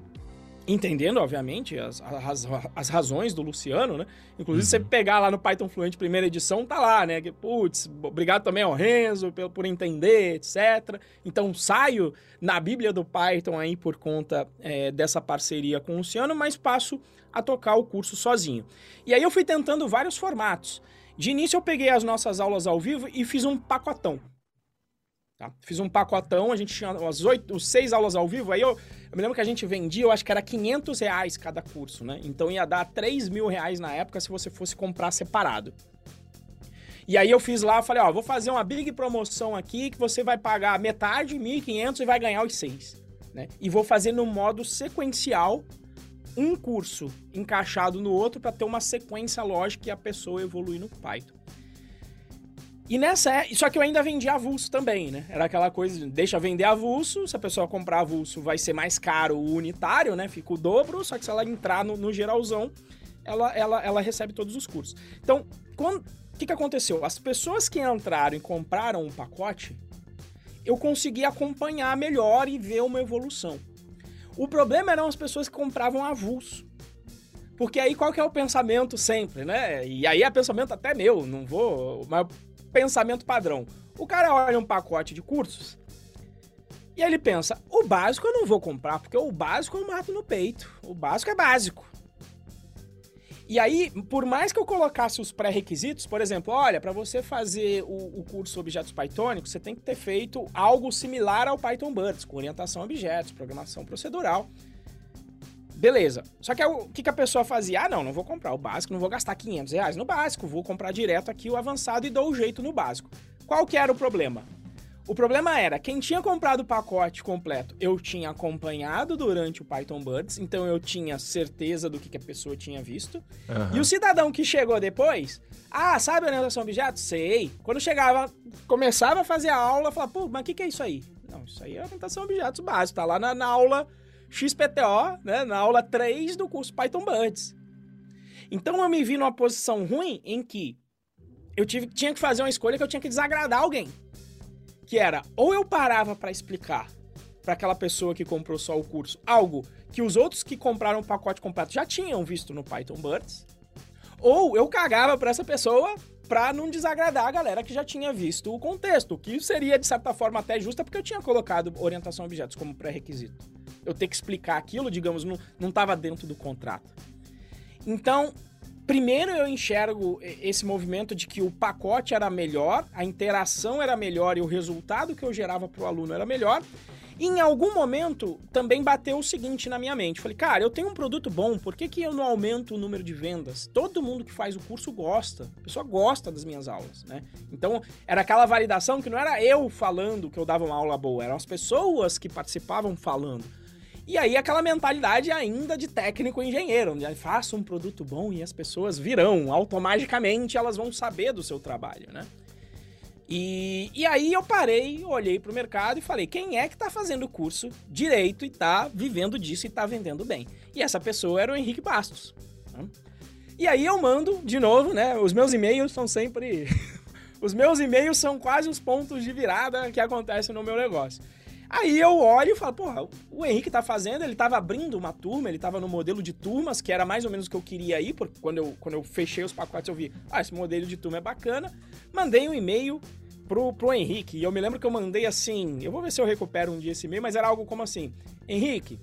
Speaker 1: entendendo, obviamente, as, as, as, razões do Luciano, né? Inclusive, uhum. você pegar lá no Python Fluente primeira edição, tá lá, né? Que, putz, obrigado também ao Renzo por, por entender, etc. Então, saio na Bíblia do Python aí por conta é, dessa parceria com o Luciano, mas passo a tocar o curso sozinho. E aí eu fui tentando vários formatos. De início, eu peguei as nossas aulas ao vivo e fiz um pacotão. Tá? Fiz um pacotão, a gente tinha as os seis aulas ao vivo, aí eu, eu, me lembro que a gente vendia, eu acho que era 500 reais cada curso, né? Então ia dar 3 mil reais na época se você fosse comprar separado. E aí eu fiz lá, falei, ó, vou fazer uma big promoção aqui que você vai pagar metade, 1.500 e vai ganhar os seis, né? E vou fazer no modo sequencial um curso encaixado no outro para ter uma sequência lógica e a pessoa evoluir no Python. E nessa, é, só que eu ainda vendia avulso também, né? Era aquela coisa, deixa vender avulso, se a pessoa comprar avulso vai ser mais caro o unitário, né? Fica o dobro, só que se ela entrar no, no geralzão, ela, ela, ela recebe todos os cursos. Então, o que, que aconteceu? As pessoas que entraram e compraram um pacote, eu consegui acompanhar melhor e ver uma evolução. O problema eram as pessoas que compravam avulso. Porque aí qual que é o pensamento sempre, né? E aí é pensamento até meu, não vou. Mas pensamento padrão. O cara olha um pacote de cursos e ele pensa: o básico eu não vou comprar, porque o básico eu mato no peito. O básico é básico. E aí, por mais que eu colocasse os pré-requisitos, por exemplo, olha, para você fazer o, o, curso Objetos Pythônicos, você tem que ter feito algo similar ao Python Birds, com orientação a objetos, programação procedural. Beleza. Só que o que, que a pessoa fazia? Ah, não, não vou comprar o básico, não vou gastar 500 reais no básico, vou comprar direto aqui o avançado e dou o jeito no básico. Qual que era o problema? O problema era, quem tinha comprado o pacote completo, eu tinha acompanhado durante o Python Buds, então eu tinha certeza do que, que a pessoa tinha visto. Uhum. E o cidadão que chegou depois, ah, sabe orientação a objetos? Sei. Quando chegava, começava a fazer a aula, falava, pô, mas o que, que é isso aí? Não, isso aí é orientação a objetos básico, tá lá na, na aula XPTO, né, na aula 3 do curso Python Birds. Então eu me vi numa posição ruim em que eu tive, tinha que fazer uma escolha que eu tinha que desagradar alguém. Que era, ou eu parava para explicar para aquela pessoa que comprou só o curso algo que os outros que compraram o pacote completo já tinham visto no Python Birds, ou eu cagava para essa pessoa para não desagradar a galera que já tinha visto o contexto, que seria de certa forma até justa porque eu tinha colocado orientação a objetos como pré-requisito eu ter que explicar aquilo, digamos, não estava dentro do contrato. Então, primeiro eu enxergo esse movimento de que o pacote era melhor, a interação era melhor e o resultado que eu gerava para o aluno era melhor. E em algum momento também bateu o seguinte na minha mente. Falei, cara, eu tenho um produto bom, por que, que eu não aumento o número de vendas? Todo mundo que faz o curso gosta, a pessoa gosta das minhas aulas, né? Então era aquela validação que não era eu falando que eu dava uma aula boa, eram as pessoas que participavam falando. E aí aquela mentalidade ainda de técnico engenheiro, onde faça um produto bom e as pessoas virão, automaticamente elas vão saber do seu trabalho, né? E, e aí eu parei, olhei para o mercado e falei, quem é que está fazendo o curso direito e está vivendo disso e está vendendo bem? E essa pessoa era o Henrique Bastos. Né? E aí eu mando, de novo, né? Os meus e-mails são sempre... os meus e-mails são quase os pontos de virada que acontecem no meu negócio. Aí eu olho e falo, porra, o Henrique tá fazendo, ele tava abrindo uma turma, ele tava no modelo de turmas, que era mais ou menos o que eu queria ir, porque quando eu, quando eu fechei os pacotes eu vi, ah, esse modelo de turma é bacana. Mandei um e-mail pro, pro Henrique, e eu me lembro que eu mandei assim, eu vou ver se eu recupero um dia esse e-mail, mas era algo como assim, Henrique,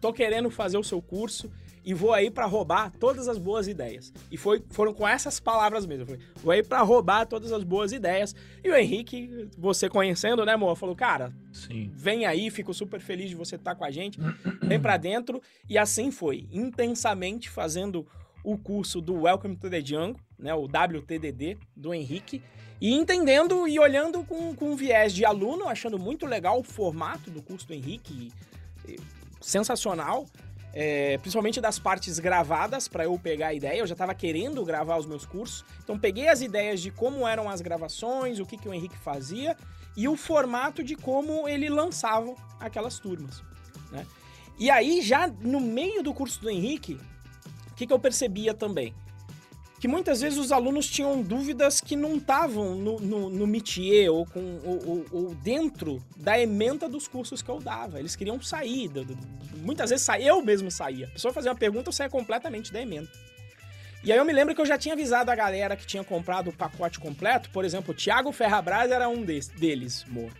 Speaker 1: tô querendo fazer o seu curso, e vou aí para roubar todas as boas ideias. E foi, foram com essas palavras mesmo. Vou aí para roubar todas as boas ideias. E o Henrique, você conhecendo, né, amor? Falou, cara, Sim. vem aí, fico super feliz de você estar tá com a gente. Vem para dentro. E assim foi, intensamente fazendo o curso do Welcome to the Django, né, o WTDD do Henrique, e entendendo e olhando com, com viés de aluno, achando muito legal o formato do curso do Henrique, sensacional. É, principalmente das partes gravadas, para eu pegar a ideia. Eu já estava querendo gravar os meus cursos, então peguei as ideias de como eram as gravações, o que, que o Henrique fazia e o formato de como ele lançava aquelas turmas. Né? E aí, já no meio do curso do Henrique, o que, que eu percebia também? Que muitas vezes os alunos tinham dúvidas que não estavam no, no, no métier ou, com, ou, ou, dentro da ementa dos cursos que eu dava. Eles queriam sair. Do, do, muitas vezes eu mesmo saía. A pessoa fazia uma pergunta, eu saía completamente da ementa. E aí eu me lembro que eu já tinha avisado a galera que tinha comprado o pacote completo. Por exemplo, o Thiago Ferrabras era um deles, amor.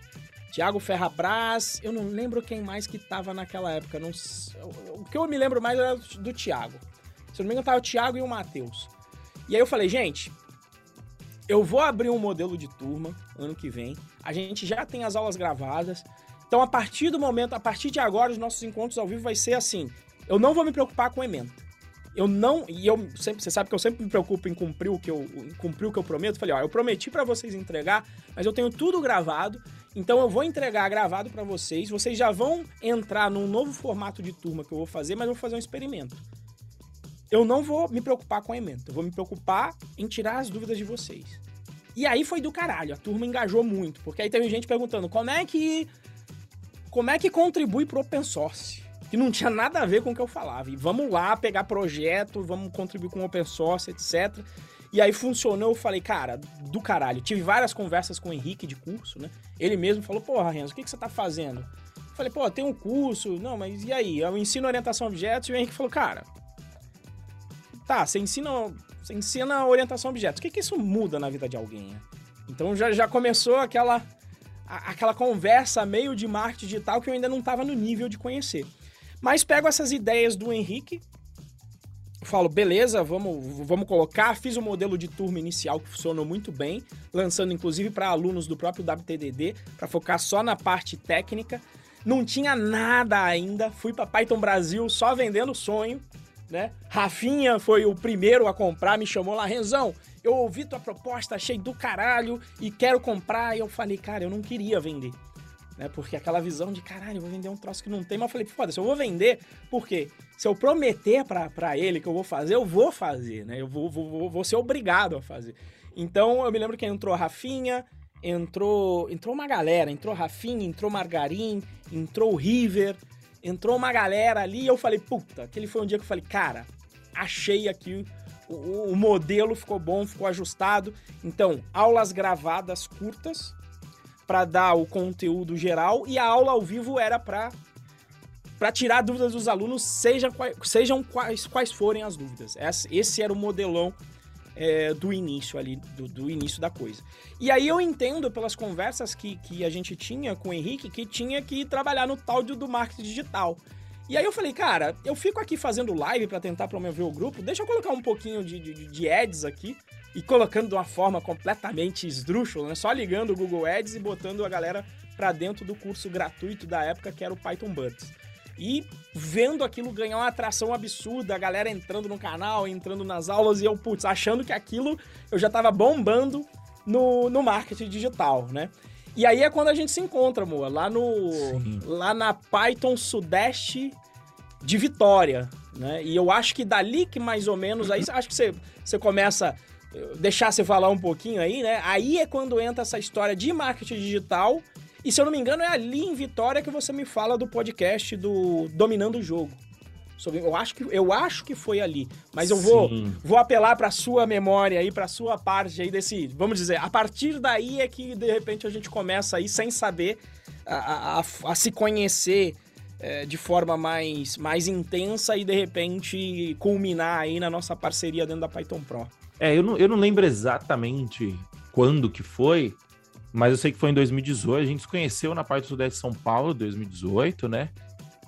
Speaker 1: Thiago Ferrabras, eu não lembro quem mais que tava naquela época. Não, o que eu me lembro mais era do Thiago. Se eu não me engano, tava o Thiago e o Matheus. E aí eu falei, gente, eu vou abrir um modelo de turma ano que vem. A gente já tem as aulas gravadas. Então, a partir do momento, a partir de agora, os nossos encontros ao vivo vai ser assim. Eu não vou me preocupar com emenda. Eu não, e eu sempre, você sabe que eu sempre me preocupo em cumprir o que eu cumprir o que eu prometo. Falei, ó, eu prometi para vocês entregar, mas eu tenho tudo gravado. Então eu vou entregar gravado para vocês. Vocês já vão entrar num novo formato de turma que eu vou fazer, mas eu vou fazer um experimento eu não vou me preocupar com a emenda, eu vou me preocupar em tirar as dúvidas de vocês. E aí foi do caralho, a turma engajou muito, porque aí teve gente perguntando como é que como é que contribui pro open source? Que não tinha nada a ver com o que eu falava. E vamos lá pegar projeto, vamos contribuir com open source, etc. E aí funcionou, eu falei, cara, do caralho. Tive várias conversas com o Henrique de curso, né? Ele mesmo falou, porra, Renzo, o que, que você tá fazendo? Eu falei, pô, tem um curso. Não, mas e aí? Eu ensino orientação a objetos. E o Henrique falou, cara, Tá, você ensina, você ensina orientação a objetos. O que, que isso muda na vida de alguém? Né? Então já, já começou aquela, a, aquela conversa meio de marketing digital que eu ainda não estava no nível de conhecer. Mas pego essas ideias do Henrique, falo, beleza, vamos, vamos colocar. Fiz o um modelo de turma inicial que funcionou muito bem, lançando inclusive para alunos do próprio WTDD, para focar só na parte técnica. Não tinha nada ainda, fui para Python Brasil só vendendo sonho né? Rafinha foi o primeiro a comprar, me chamou lá, Renzão, eu ouvi tua proposta, achei do caralho e quero comprar. E eu falei, cara, eu não queria vender. Né? Porque aquela visão de caralho, eu vou vender um troço que não tem, mas eu falei, foda-se, eu vou vender, porque se eu prometer para ele que eu vou fazer, eu vou fazer, né? Eu vou, vou, vou ser obrigado a fazer. Então eu me lembro que entrou Rafinha, entrou, entrou uma galera, entrou Rafinha, entrou Margarim, entrou River, entrou uma galera ali e eu falei, puta, aquele foi um dia que eu falei, cara, achei aqui o, o modelo ficou bom, ficou ajustado. Então, aulas gravadas curtas para dar o conteúdo geral e a aula ao vivo era para para tirar dúvidas dos alunos, seja, sejam quais, quais forem as dúvidas. Esse era o modelão é, do início ali, do, do, início da coisa. E aí eu entendo pelas conversas que, que a gente tinha com o Henrique que tinha que trabalhar no tal do marketing digital. E aí eu falei, cara, eu fico aqui fazendo live para tentar promover o grupo, deixa eu colocar um pouquinho de, de, de ads aqui e colocando de uma forma completamente esdrúxula, né? Só ligando o Google Ads e botando a galera para dentro do curso gratuito da época que era o Python Buds. E vendo aquilo ganhar uma atração absurda, a galera entrando no canal, entrando nas aulas e eu, putz, achando que aquilo eu já tava bombando no, no marketing digital, né? E aí é quando a gente se encontra, amor, lá no lá na Python Sudeste de Vitória, né? E eu acho que dali que mais ou menos aí acho que você, você começa deixar você falar um pouquinho aí, né? Aí é quando entra essa história de marketing digital e se eu não me engano, é ali em Vitória que você me fala do podcast do Dominando o Jogo. Eu acho que, eu acho que foi ali. Mas eu vou, vou apelar para sua memória aí, para sua parte aí desse. Vamos dizer, a partir daí é que de repente a gente começa aí sem saber a, a, a se conhecer é, de forma mais, mais intensa e de repente culminar aí na nossa parceria dentro da Python Pro.
Speaker 2: É, eu não, eu não lembro exatamente quando que foi, mas eu sei que foi em 2018. A gente se conheceu na parte do Sudeste de São Paulo, 2018, né?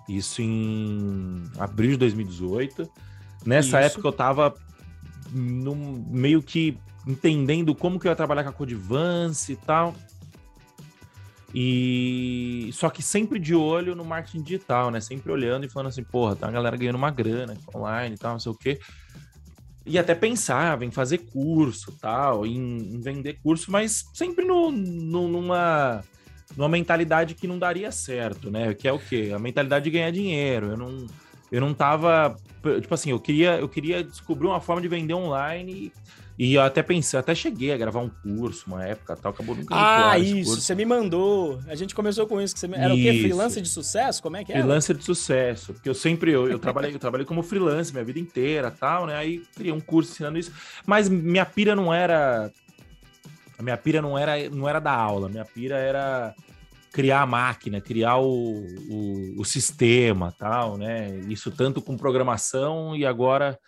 Speaker 2: Isso em abril de 2018. Nessa Isso. época eu tava num, meio que entendendo como que eu ia trabalhar com a Codivance e tal. E só que sempre de olho no marketing digital, né? Sempre olhando e falando assim, porra, tá a galera ganhando uma grana online e tal, não sei o quê e até pensava em fazer curso, tal, em, em vender curso, mas sempre no, no, numa, numa mentalidade que não daria certo, né? Que é o quê? A mentalidade de ganhar dinheiro. Eu não, eu não tava. Tipo assim, eu queria, eu queria descobrir uma forma de vender online e eu até pensei, até cheguei a gravar um curso uma época tal, acabou nunca
Speaker 1: Ah, isso, você me mandou. A gente começou com isso, que você era isso. o quê? Freelancer de sucesso? Como é que
Speaker 2: é? Freelancer de sucesso, porque eu sempre eu, eu trabalhei, eu trabalhei como freelancer minha vida inteira, tal, né? Aí criei um curso ensinando isso, mas minha pira não era a minha pira não era não era da aula, minha pira era criar a máquina, criar o, o, o sistema, tal, né? Isso tanto com programação e agora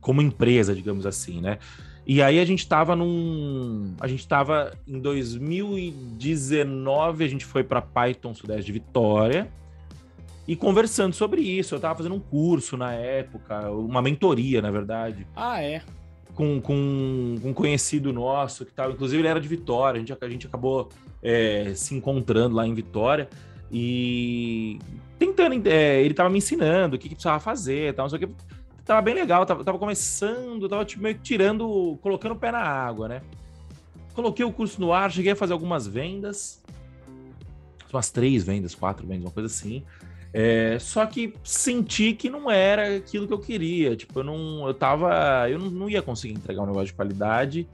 Speaker 2: como empresa, digamos assim, né? E aí a gente estava num. A gente estava em 2019, a gente foi para Python Sudeste de Vitória e conversando sobre isso. Eu estava fazendo um curso na época, uma mentoria, na verdade.
Speaker 1: Ah, é?
Speaker 2: Com, com, com um conhecido nosso que estava, inclusive ele era de Vitória, a gente, a gente acabou é, se encontrando lá em Vitória e tentando. É, ele estava me ensinando o que, que precisava fazer, tal, não sei o que tava bem legal, tava, tava começando, tava tipo, meio que tirando, colocando o pé na água, né? Coloquei o curso no ar, cheguei a fazer algumas vendas, umas três vendas, quatro vendas, uma coisa assim. É, só que senti que não era aquilo que eu queria. Tipo, eu não. Eu tava. Eu não, não ia conseguir entregar um negócio de qualidade.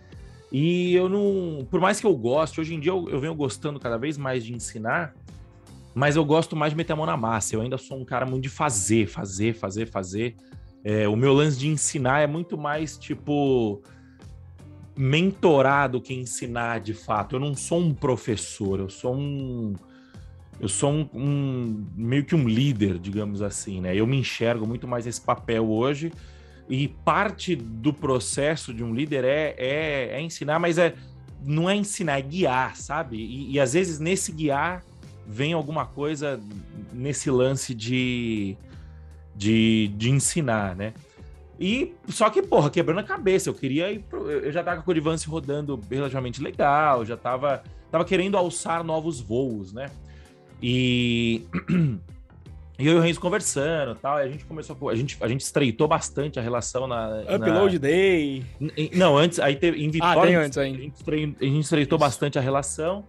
Speaker 2: E eu não. Por mais que eu goste, hoje em dia eu, eu venho gostando cada vez mais de ensinar, mas eu gosto mais de meter a mão na massa. Eu ainda sou um cara muito de fazer, fazer, fazer, fazer. É, o meu lance de ensinar é muito mais tipo mentorar do que ensinar de fato. Eu não sou um professor, eu sou um. Eu sou um, um, meio que um líder, digamos assim, né? Eu me enxergo muito mais nesse papel hoje. E parte do processo de um líder é, é, é ensinar, mas é, não é ensinar, é guiar, sabe? E, e às vezes nesse guiar vem alguma coisa nesse lance de de, de ensinar, né? E só que, porra, quebrando a cabeça, eu queria ir pro, eu já tava com a Codivance rodando relativamente legal, já tava, tava querendo alçar novos voos, né? E, e eu e o Renzo conversando tal, e a gente começou, a gente, a gente estreitou bastante a relação na...
Speaker 1: Upload
Speaker 2: na...
Speaker 1: Day!
Speaker 2: Não, antes, aí teve, em Vitória,
Speaker 1: ah, tem antes
Speaker 2: ainda. A gente, a gente estreitou Isso. bastante a relação,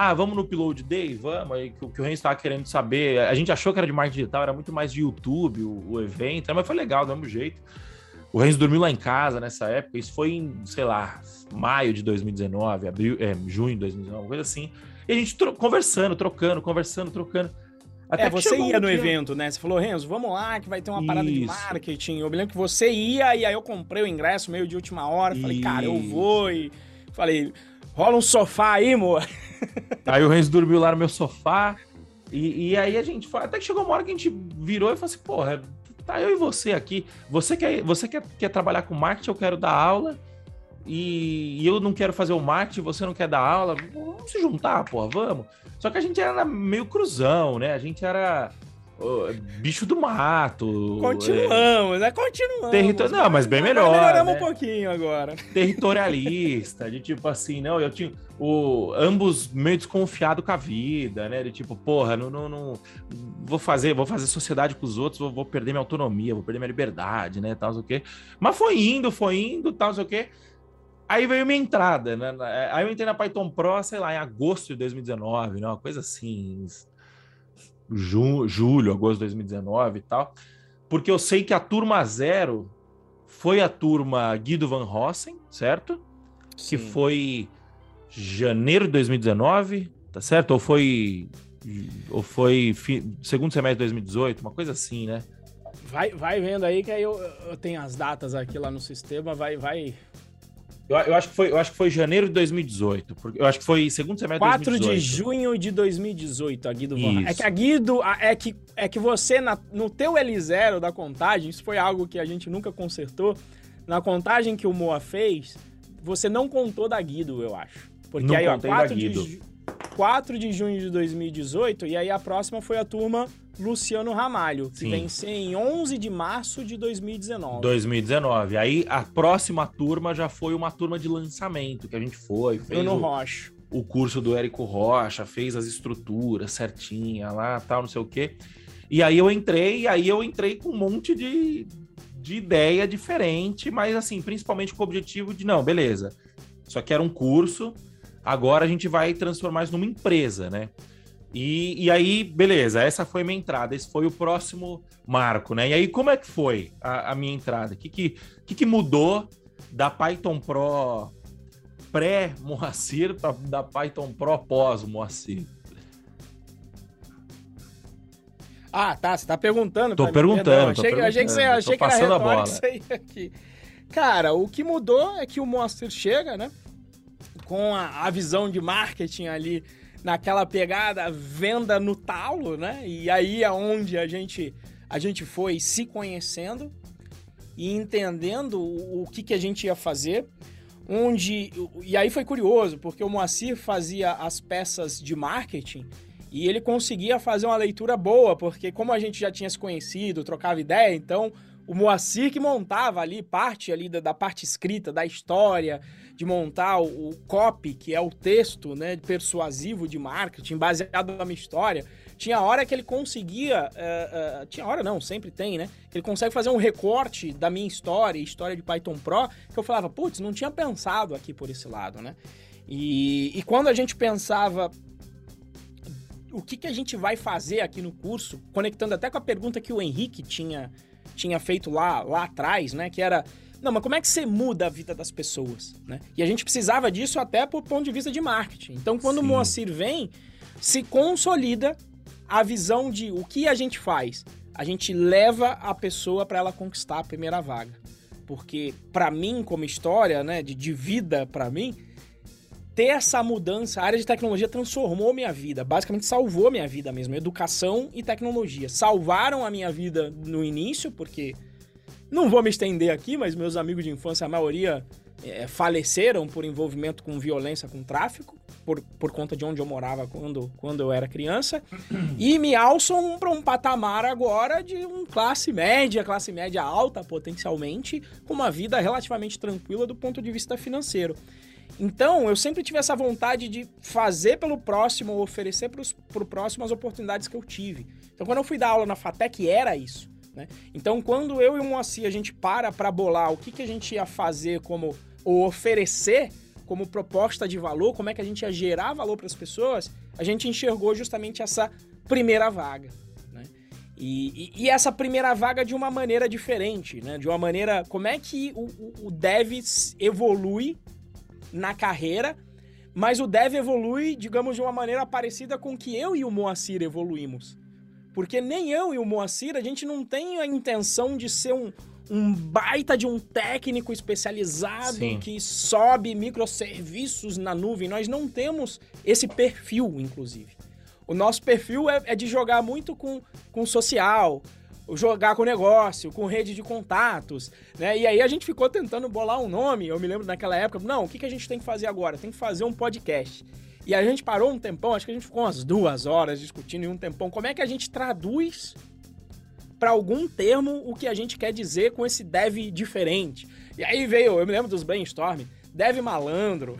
Speaker 2: ah, vamos no Upload Day? Vamos. Aí que, que o Renzo estava querendo saber. A gente achou que era de marketing digital, era muito mais de YouTube o, o evento, mas foi legal do mesmo jeito. O Renzo dormiu lá em casa nessa época. Isso foi em, sei lá, maio de 2019, abril, é, junho de 2019, uma coisa assim. E a gente tro conversando, trocando, conversando, trocando.
Speaker 1: Até é, você ia um no dia... evento, né? Você falou, Renzo, vamos lá, que vai ter uma parada Isso. de marketing. Eu me lembro que você ia e aí eu comprei o ingresso meio de última hora. Isso. Falei, cara, eu vou. E falei, rola um sofá aí, amor.
Speaker 2: Aí o Renzo dormiu lá no meu sofá. E, e, aí a gente foi. Até que chegou uma hora que a gente virou e falou assim: porra, tá eu e você aqui. Você quer, você quer, quer trabalhar com marketing, eu quero dar aula. E, e eu não quero fazer o marketing, você não quer dar aula. Vamos se juntar, porra, vamos. Só que a gente era meio cruzão, né? A gente era bicho do mato.
Speaker 1: Continuamos, é, né? Continuamos.
Speaker 2: Territor... Não, mas bem melhor.
Speaker 1: Melhoramos
Speaker 2: né?
Speaker 1: um pouquinho agora.
Speaker 2: Territorialista, de tipo assim, não, eu tinha. O, ambos meio desconfiado com a vida, né? De tipo, porra, não, não, não vou fazer, vou fazer sociedade com os outros, vou, vou, perder minha autonomia, vou perder minha liberdade, né? Tal, o quê. Mas foi indo, foi indo, tal, sei o quê. Aí veio minha entrada, né? Aí eu entrei na Python Pro, sei lá, em agosto de 2019, né? Uma coisa assim, julho, agosto de 2019 e tal, porque eu sei que a turma zero foi a turma Guido Van Rossen, certo? Sim. Que foi janeiro de 2019, tá certo? Ou foi ou foi segundo semestre de 2018, uma coisa assim, né?
Speaker 1: Vai, vai vendo aí que aí eu, eu tenho as datas aqui lá no sistema, vai, vai,
Speaker 2: eu, eu, acho que foi, eu acho que foi janeiro de 2018. Porque eu acho que foi segundo semestre
Speaker 1: 4 de 2018. de junho de 2018, a Guido Van É que a Guido, é que, é que você, na, no teu L0 da contagem, isso foi algo que a gente nunca consertou. Na contagem que o Moa fez, você não contou da Guido, eu acho. Porque não aí, ó, 4 de, 4 de junho de 2018, e aí a próxima foi a turma Luciano Ramalho, que Sim. venceu em 11 de março de 2019.
Speaker 2: 2019. Aí a próxima turma já foi uma turma de lançamento que a gente foi.
Speaker 1: Fez Bruno o, Rocha.
Speaker 2: O curso do Érico Rocha, fez as estruturas certinha lá, tal, não sei o quê. E aí eu entrei, e aí eu entrei com um monte de, de ideia diferente, mas assim, principalmente com o objetivo de, não, beleza, isso aqui era um curso, agora a gente vai transformar isso numa empresa, né? E, e aí, beleza, essa foi minha entrada, esse foi o próximo marco, né? E aí, como é que foi a, a minha entrada? O que, que, que, que mudou da Python Pro pré-Moacir para da Python Pro pós-Moacir?
Speaker 1: Ah, tá. Você tá perguntando.
Speaker 2: Tô perguntando. Tô
Speaker 1: achei,
Speaker 2: perguntando.
Speaker 1: achei que você achei que
Speaker 2: passando
Speaker 1: era
Speaker 2: a bola.
Speaker 1: isso aí aqui. Cara, o que mudou é que o Moacir chega, né? Com a, a visão de marketing ali naquela pegada venda no talo, né? E aí é onde a gente a gente foi se conhecendo e entendendo o, o que, que a gente ia fazer. Onde. E aí foi curioso, porque o Moacir fazia as peças de marketing e ele conseguia fazer uma leitura boa, porque como a gente já tinha se conhecido, trocava ideia, então o Moacir que montava ali parte ali da, da parte escrita, da história, de montar o, copy, que é o texto né, persuasivo de marketing, baseado na minha história. Tinha hora que ele conseguia. Uh, uh, tinha hora não, sempre tem, né? Ele consegue fazer um recorte da minha história, história de Python Pro, que eu falava, putz, não tinha pensado aqui por esse lado, né? E, e quando a gente pensava o que, que a gente vai fazer aqui no curso, conectando até com a pergunta que o Henrique tinha, tinha feito lá, lá atrás, né? Que era, não, mas como é que você muda a vida das pessoas, né? E a gente precisava disso até por ponto de vista de marketing. Então, quando Sim. o Moacir vem, se consolida a visão de o que a gente faz. A gente leva a pessoa para ela conquistar a primeira vaga. Porque para mim, como história, né, de, de vida para mim, ter essa mudança, a área de tecnologia transformou minha vida, basicamente salvou minha vida mesmo, educação e tecnologia. Salvaram a minha vida no início, porque não vou me estender aqui, mas meus amigos de infância, a maioria é, faleceram por envolvimento com violência, com tráfico, por, por conta de onde eu morava quando, quando eu era criança, e me alçam para um patamar agora de um classe média, classe média alta potencialmente, com uma vida relativamente tranquila do ponto de vista financeiro. Então, eu sempre tive essa vontade de fazer pelo próximo, ou oferecer para o próximo as oportunidades que eu tive. Então, quando eu fui dar aula na FATEC, era isso. Né? Então, quando eu e o Moacir, a gente para para bolar o que, que a gente ia fazer como, ou oferecer como proposta de valor, como é que a gente ia gerar valor para as pessoas, a gente enxergou justamente essa primeira vaga. Né? E, e, e, essa primeira vaga de uma maneira diferente, né? De uma maneira. Como é que o, o, o dev evolui na carreira, mas o dev evolui, digamos, de uma maneira parecida com que eu e o Moacir evoluímos. Porque nem eu e o Moacir, a gente não tem a intenção de ser um, um baita de um técnico especializado Sim. que sobe microserviços na nuvem. Nós não temos esse perfil, inclusive. O nosso perfil é, é de jogar muito com, com social, jogar com negócio, com rede de contatos, né? E aí a gente ficou tentando bolar um nome, eu me lembro naquela época, não, o que, que a gente tem que fazer agora? Tem que fazer um podcast. E a gente parou um tempão, acho que a gente ficou umas duas horas discutindo em um tempão, como é que a gente traduz para algum termo o que a gente quer dizer com esse dev diferente. E aí veio, eu me lembro dos brainstorm, dev malandro,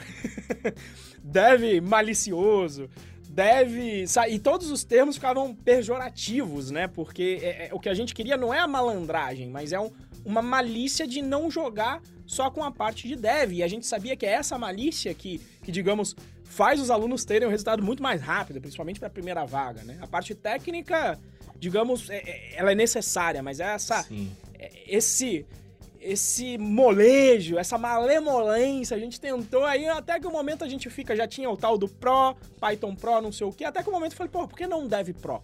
Speaker 1: dev malicioso, deve. E todos os termos ficavam pejorativos, né? Porque é, é, o que a gente queria não é a malandragem, mas é um, uma malícia de não jogar só com a parte de dev. E a gente sabia que é essa malícia que, que digamos, faz os alunos terem um resultado muito mais rápido, principalmente para a primeira vaga, né? A parte técnica, digamos, é, é, ela é necessária, mas é essa. Sim. É, esse esse molejo, essa malemolência, a gente tentou aí, até que o momento a gente fica, já tinha o tal do Pro, Python Pro, não sei o que, até que o momento eu falei, pô, por que não um Dev Pro?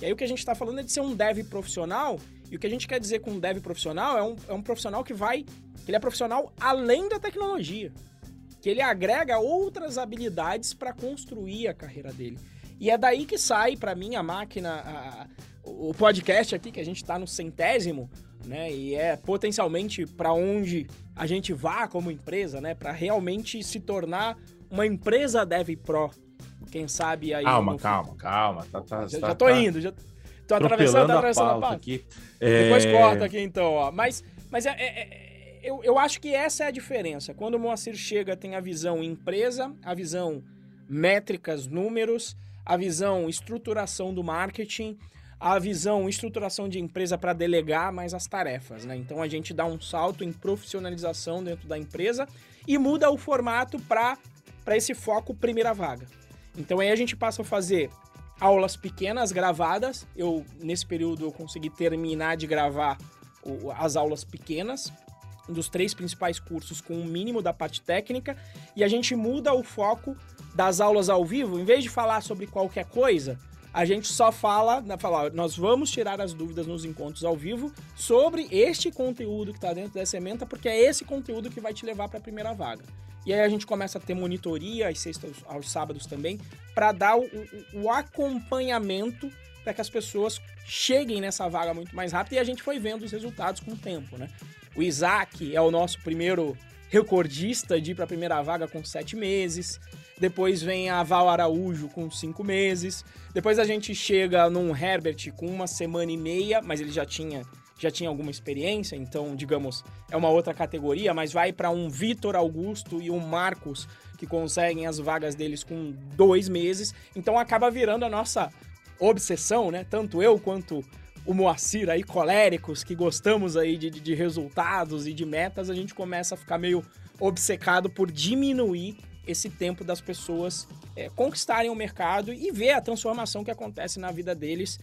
Speaker 1: E aí o que a gente está falando é de ser um Dev profissional, e o que a gente quer dizer com um Dev profissional é um, é um profissional que vai, que ele é profissional além da tecnologia, que ele agrega outras habilidades para construir a carreira dele. E é daí que sai, para mim, a máquina, a, o podcast aqui, que a gente está no centésimo, né? E é potencialmente para onde a gente vá como empresa, né? Para realmente se tornar uma empresa Dev Pro. Quem sabe aí.
Speaker 2: Calma, calma, calma. Tá,
Speaker 1: tá,
Speaker 2: já,
Speaker 1: tá, já tô tá indo, já tô atravessando, atravessando a pauta. Aqui. É... Depois corta aqui então, ó. Mas, mas é, é, é, eu, eu acho que essa é a diferença. Quando o Moacir chega, tem a visão empresa, a visão métricas, números, a visão estruturação do marketing a visão, estruturação de empresa para delegar mais as tarefas, né? Então a gente dá um salto em profissionalização dentro da empresa e muda o formato para esse foco primeira vaga. Então aí a gente passa a fazer aulas pequenas gravadas. Eu nesse período eu consegui terminar de gravar as aulas pequenas dos três principais cursos com o mínimo da parte técnica e a gente muda o foco das aulas ao vivo, em vez de falar sobre qualquer coisa, a gente só fala, fala nós vamos tirar as dúvidas nos encontros ao vivo sobre este conteúdo que está dentro dessa ementa, porque é esse conteúdo que vai te levar para a primeira vaga. E aí a gente começa a ter monitoria às sextas, aos sábados também, para dar o, o, o acompanhamento para que as pessoas cheguem nessa vaga muito mais rápido e a gente foi vendo os resultados com o tempo, né? O Isaac é o nosso primeiro recordista de ir para a primeira vaga com sete meses. Depois vem a Val Araújo com cinco meses. Depois a gente chega num Herbert com uma semana e meia, mas ele já tinha já tinha alguma experiência, então, digamos, é uma outra categoria, mas vai para um Vitor Augusto e um Marcos que conseguem as vagas deles com dois meses. Então acaba virando a nossa obsessão, né? Tanto eu quanto o Moacir aí, coléricos, que gostamos aí de, de resultados e de metas, a gente começa a ficar meio obcecado por diminuir esse tempo das pessoas é, conquistarem o mercado e ver a transformação que acontece na vida deles,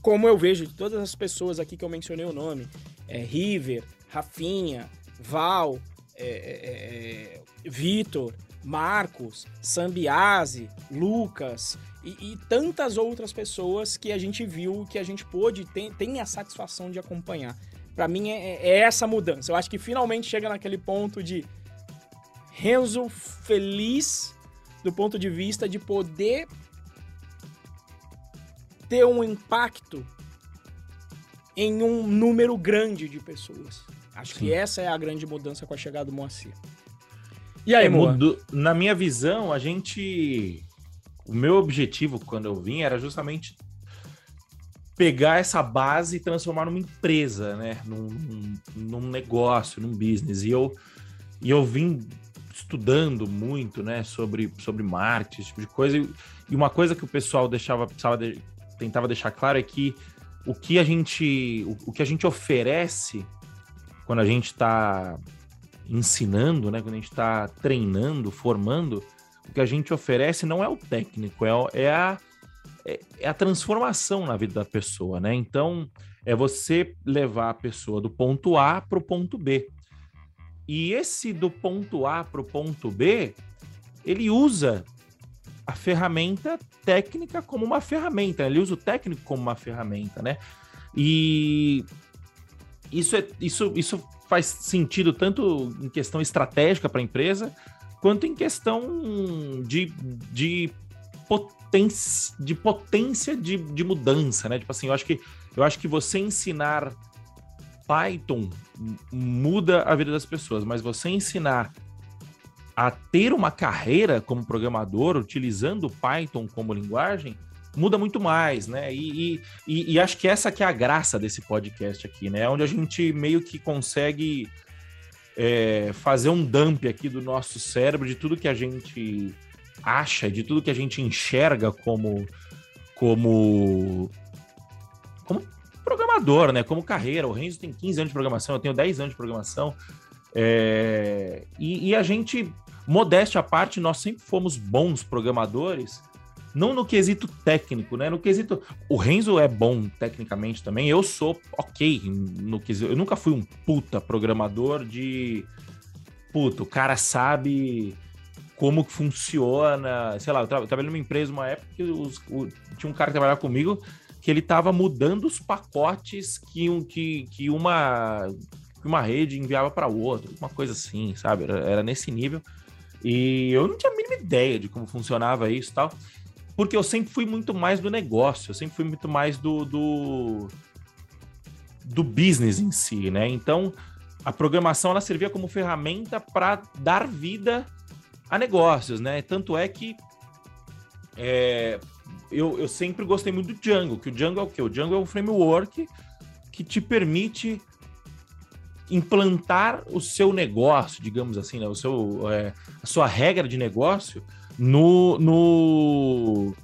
Speaker 1: como eu vejo de todas as pessoas aqui que eu mencionei o nome. É, River, Rafinha, Val, é, é, é Vitor, Marcos, Sambiase, Lucas e, e, tantas outras pessoas que a gente viu, que a gente pôde, tem, tem a satisfação de acompanhar. Para mim é, é, essa mudança. Eu acho que finalmente chega naquele ponto de Renzo feliz do ponto de vista de poder ter um impacto em um número grande de pessoas. Acho Sim. que essa é a grande mudança com a chegada do Moacir.
Speaker 2: E aí, é, mudo, na minha visão, a gente. O meu objetivo quando eu vim era justamente pegar essa base e transformar numa empresa, né? Num, num, negócio, num business. E eu, e eu vim estudando muito, né, sobre, sobre marketing, esse tipo de coisa. E uma coisa que o pessoal deixava, de, tentava deixar claro é que o que a gente, o, o que a gente oferece quando a gente está ensinando, né? Quando a gente está treinando, formando, o que a gente oferece não é o técnico, é, é, a, é, é a transformação na vida da pessoa, né? Então, é você levar a pessoa do ponto A para o ponto B. E esse do ponto A para o ponto B, ele usa a ferramenta técnica como uma ferramenta, ele usa o técnico como uma ferramenta, né? E isso, é, isso, isso faz sentido tanto em questão estratégica para a empresa, quanto em questão de, de potência, de, potência de, de mudança, né? Tipo assim, eu acho que, eu acho que você ensinar Python muda a vida das pessoas, mas você ensinar a ter uma carreira como programador utilizando Python como linguagem muda muito mais, né? E, e, e, acho que essa que é a graça desse podcast aqui, né? Onde a gente meio que consegue é, fazer um dump aqui do nosso cérebro de tudo que a gente acha, de tudo que a gente enxerga como como como programador, né? Como carreira. O Renzo tem 15 anos de programação, eu tenho 10 anos de programação. É, e, e a gente, modéstia à parte, nós sempre fomos bons programadores não no quesito técnico, né? No quesito. O Renzo é bom tecnicamente também. Eu sou ok no quesito. Eu nunca fui um puta programador de. Puta, o cara sabe como que funciona. Sei lá, eu, tra trabalhei numa empresa uma época que os, o, tinha um cara que trabalhava comigo que ele tava mudando os pacotes que, que, que uma que uma rede enviava para outra, uma coisa assim, sabe? Era, era, nesse nível. E eu não tinha a mínima ideia de como funcionava isso e tal porque eu sempre fui muito mais do negócio, eu sempre fui muito mais do, do, do business em si, né? Então, a programação ela servia como ferramenta para dar vida a negócios, né? Tanto é que é, eu, eu sempre gostei muito do Django, que o Django é o quê? O Django é um framework que te permite implantar o seu negócio, digamos assim, né? o seu, é, a sua regra de negócio no, no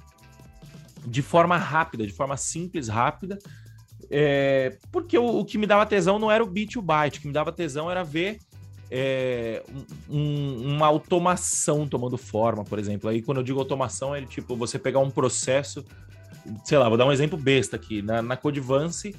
Speaker 2: de forma rápida, de forma simples, rápida. É, porque o, o, que me dava tesão não era o bit o byte, o que me dava tesão era ver é, um, uma automação tomando forma, por exemplo. Aí quando eu digo automação, é tipo você pegar um processo sei lá, vou dar um exemplo besta aqui. Na, na Codivance,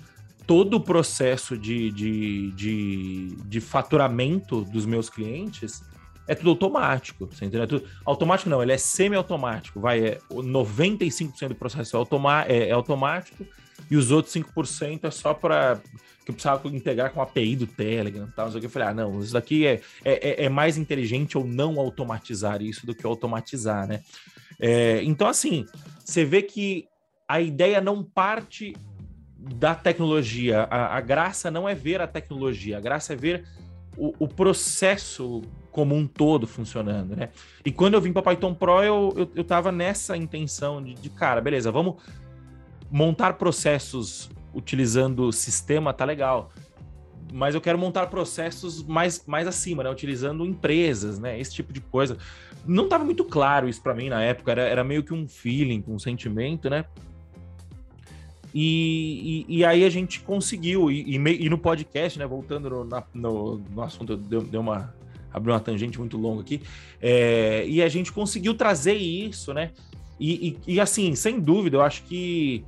Speaker 2: todo o processo de, de, de, de faturamento dos meus clientes é tudo automático, você entendeu? É tudo... Automático não, ele é semi-automático, vai, é 95% do processo é, automa... é, é automático e os outros 5% é só para que eu precisava integrar com a API do Telegram, tal, não Eu falei, ah, não, isso daqui é, é, é mais inteligente ou não automatizar isso do que automatizar, né? É, então, assim, você vê que a ideia não parte da tecnologia. A, a, graça não é ver a tecnologia, a graça é ver o, o processo como um todo funcionando, né? E quando eu vim para Python Pro, eu, eu, eu tava nessa intenção de, de, cara, beleza, vamos montar processos utilizando sistema, tá legal. Mas eu quero montar processos mais, mais acima, né? Utilizando empresas, né? Esse tipo de coisa. Não estava muito claro isso para mim na época, era, era meio que um feeling, um sentimento, né? E, e, e, aí a gente conseguiu, e, e, no podcast, né, voltando no, na, no, no assunto, deu, deu uma, abriu uma tangente muito longa aqui, é, e a gente conseguiu trazer isso, né, e, e, assim, sem dúvida, eu acho que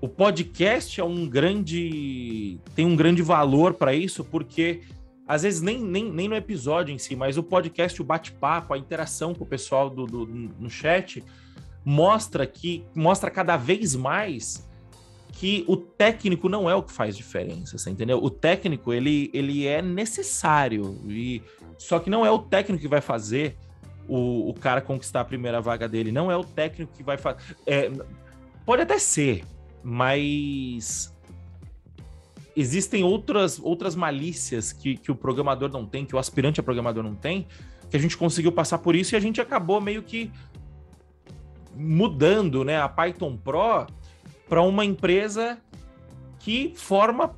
Speaker 2: o podcast é um grande, tem um grande valor para isso, porque às vezes nem, nem, nem no episódio em si, mas o podcast, o bate-papo, a interação com o pessoal do, do, no chat, mostra que, mostra cada vez mais que o técnico não é o que faz diferença, entendeu? O técnico, ele, ele é necessário, e só que não é o técnico que vai fazer o, o cara conquistar a primeira vaga dele, não é o técnico que vai fazer... É, pode até ser, mas existem outras, outras malícias que, que o programador não tem, que o aspirante a programador não tem, que a gente conseguiu passar por isso e a gente acabou meio que mudando né, a Python Pro para uma empresa que forma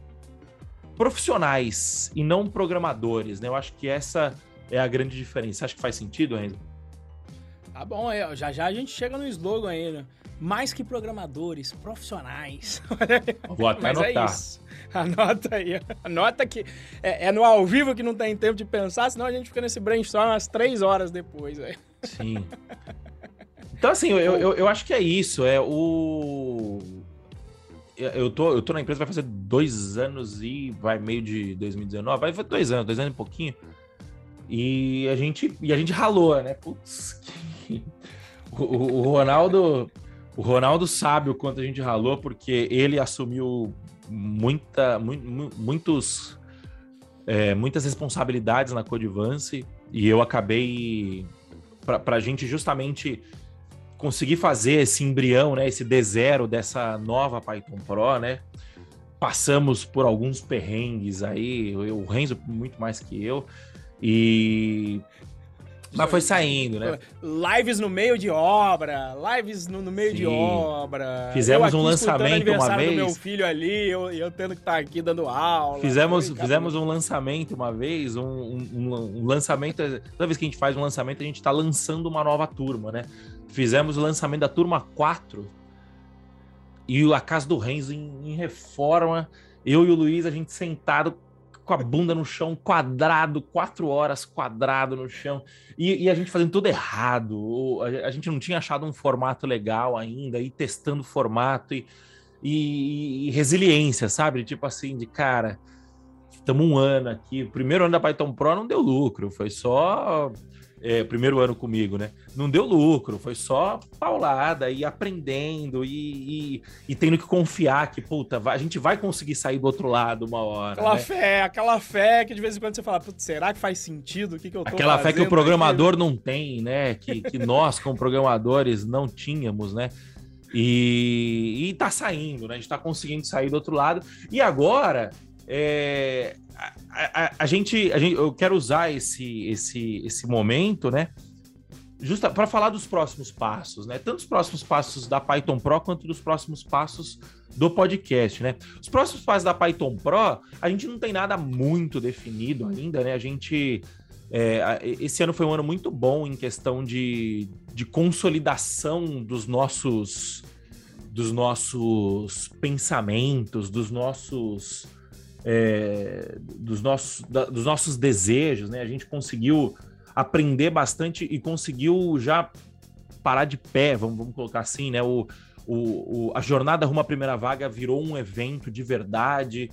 Speaker 2: profissionais e não programadores, né? Eu acho que essa é a grande diferença. Você acha que faz sentido, Renzo?
Speaker 1: Tá bom, é, já já a gente chega no slogan aí, né? Mais que programadores, profissionais.
Speaker 2: Vou até Mas é anotar. É
Speaker 1: isso. Anota aí. Anota que é, é, no ao vivo que não tem tempo de pensar, senão a gente fica nesse brainstorm umas três horas depois. Aí.
Speaker 2: Sim. Então, assim, eu, eu, eu, acho que é isso. É o. Eu tô, eu tô na empresa vai fazer dois anos e vai meio de 2019. Vai fazer dois anos, dois anos e pouquinho. E a gente, e a gente ralou, né? Putz, que... o, o Ronaldo. O Ronaldo sabe o quanto a gente ralou, porque ele assumiu muita, mu, muitos, é, muitas responsabilidades na Codivance e eu acabei para a gente justamente conseguir fazer esse embrião, né, esse D0 dessa nova Python Pro, né? Passamos por alguns perrengues aí, eu, o Renzo muito mais que eu, e mas foi saindo, né?
Speaker 1: Lives no meio de obra, lives no, no meio Sim. de obra.
Speaker 2: Fizemos um lançamento uma vez. Do
Speaker 1: meu filho ali, eu, eu tendo que estar tá aqui dando aula.
Speaker 2: Fizemos, fizemos um lançamento uma vez, um, um, um, lançamento. Toda vez que a gente faz um lançamento, a gente está lançando uma nova turma, né? Fizemos o lançamento da turma 4 e a casa do Renzo em, em reforma. Eu e o Luiz, a gente sentado com a bunda no chão, quadrado, quatro horas quadrado no chão, e, e a gente fazendo tudo errado. A, a, gente não tinha achado um formato legal ainda, e testando formato e, e, e resiliência, sabe? Tipo assim, de cara, estamos um ano aqui. O primeiro ano da Python Pro não deu lucro, foi só é, primeiro ano comigo, né? Não deu lucro, foi só paulada e aprendendo e, e, e, tendo que confiar que, puta, a gente vai conseguir sair do outro lado uma hora.
Speaker 1: Aquela
Speaker 2: né?
Speaker 1: fé, aquela fé que de vez em quando você fala, será que faz sentido? O que, que eu tô
Speaker 2: Aquela fé que o programador aqui? não tem, né? Que, que nós, como programadores, não tínhamos, né? E, e tá saindo, né? A gente tá conseguindo sair do outro lado. E agora, é, a, a, a, gente, a gente, eu quero usar esse, esse, esse momento, né? Justa para falar dos próximos passos, né? Tanto os próximos passos da Python Pro quanto dos próximos passos do podcast, né? Os próximos passos da Python Pro, a gente não tem nada muito definido ainda, né? A gente é, esse ano foi um ano muito bom em questão de, de consolidação dos nossos dos nossos pensamentos, dos nossos é, dos, nossos, da, dos nossos desejos, né? A gente conseguiu aprender bastante e conseguiu já parar de pé, vamos, vamos colocar assim, né? O, o, o, a jornada rumo à primeira vaga virou um evento de verdade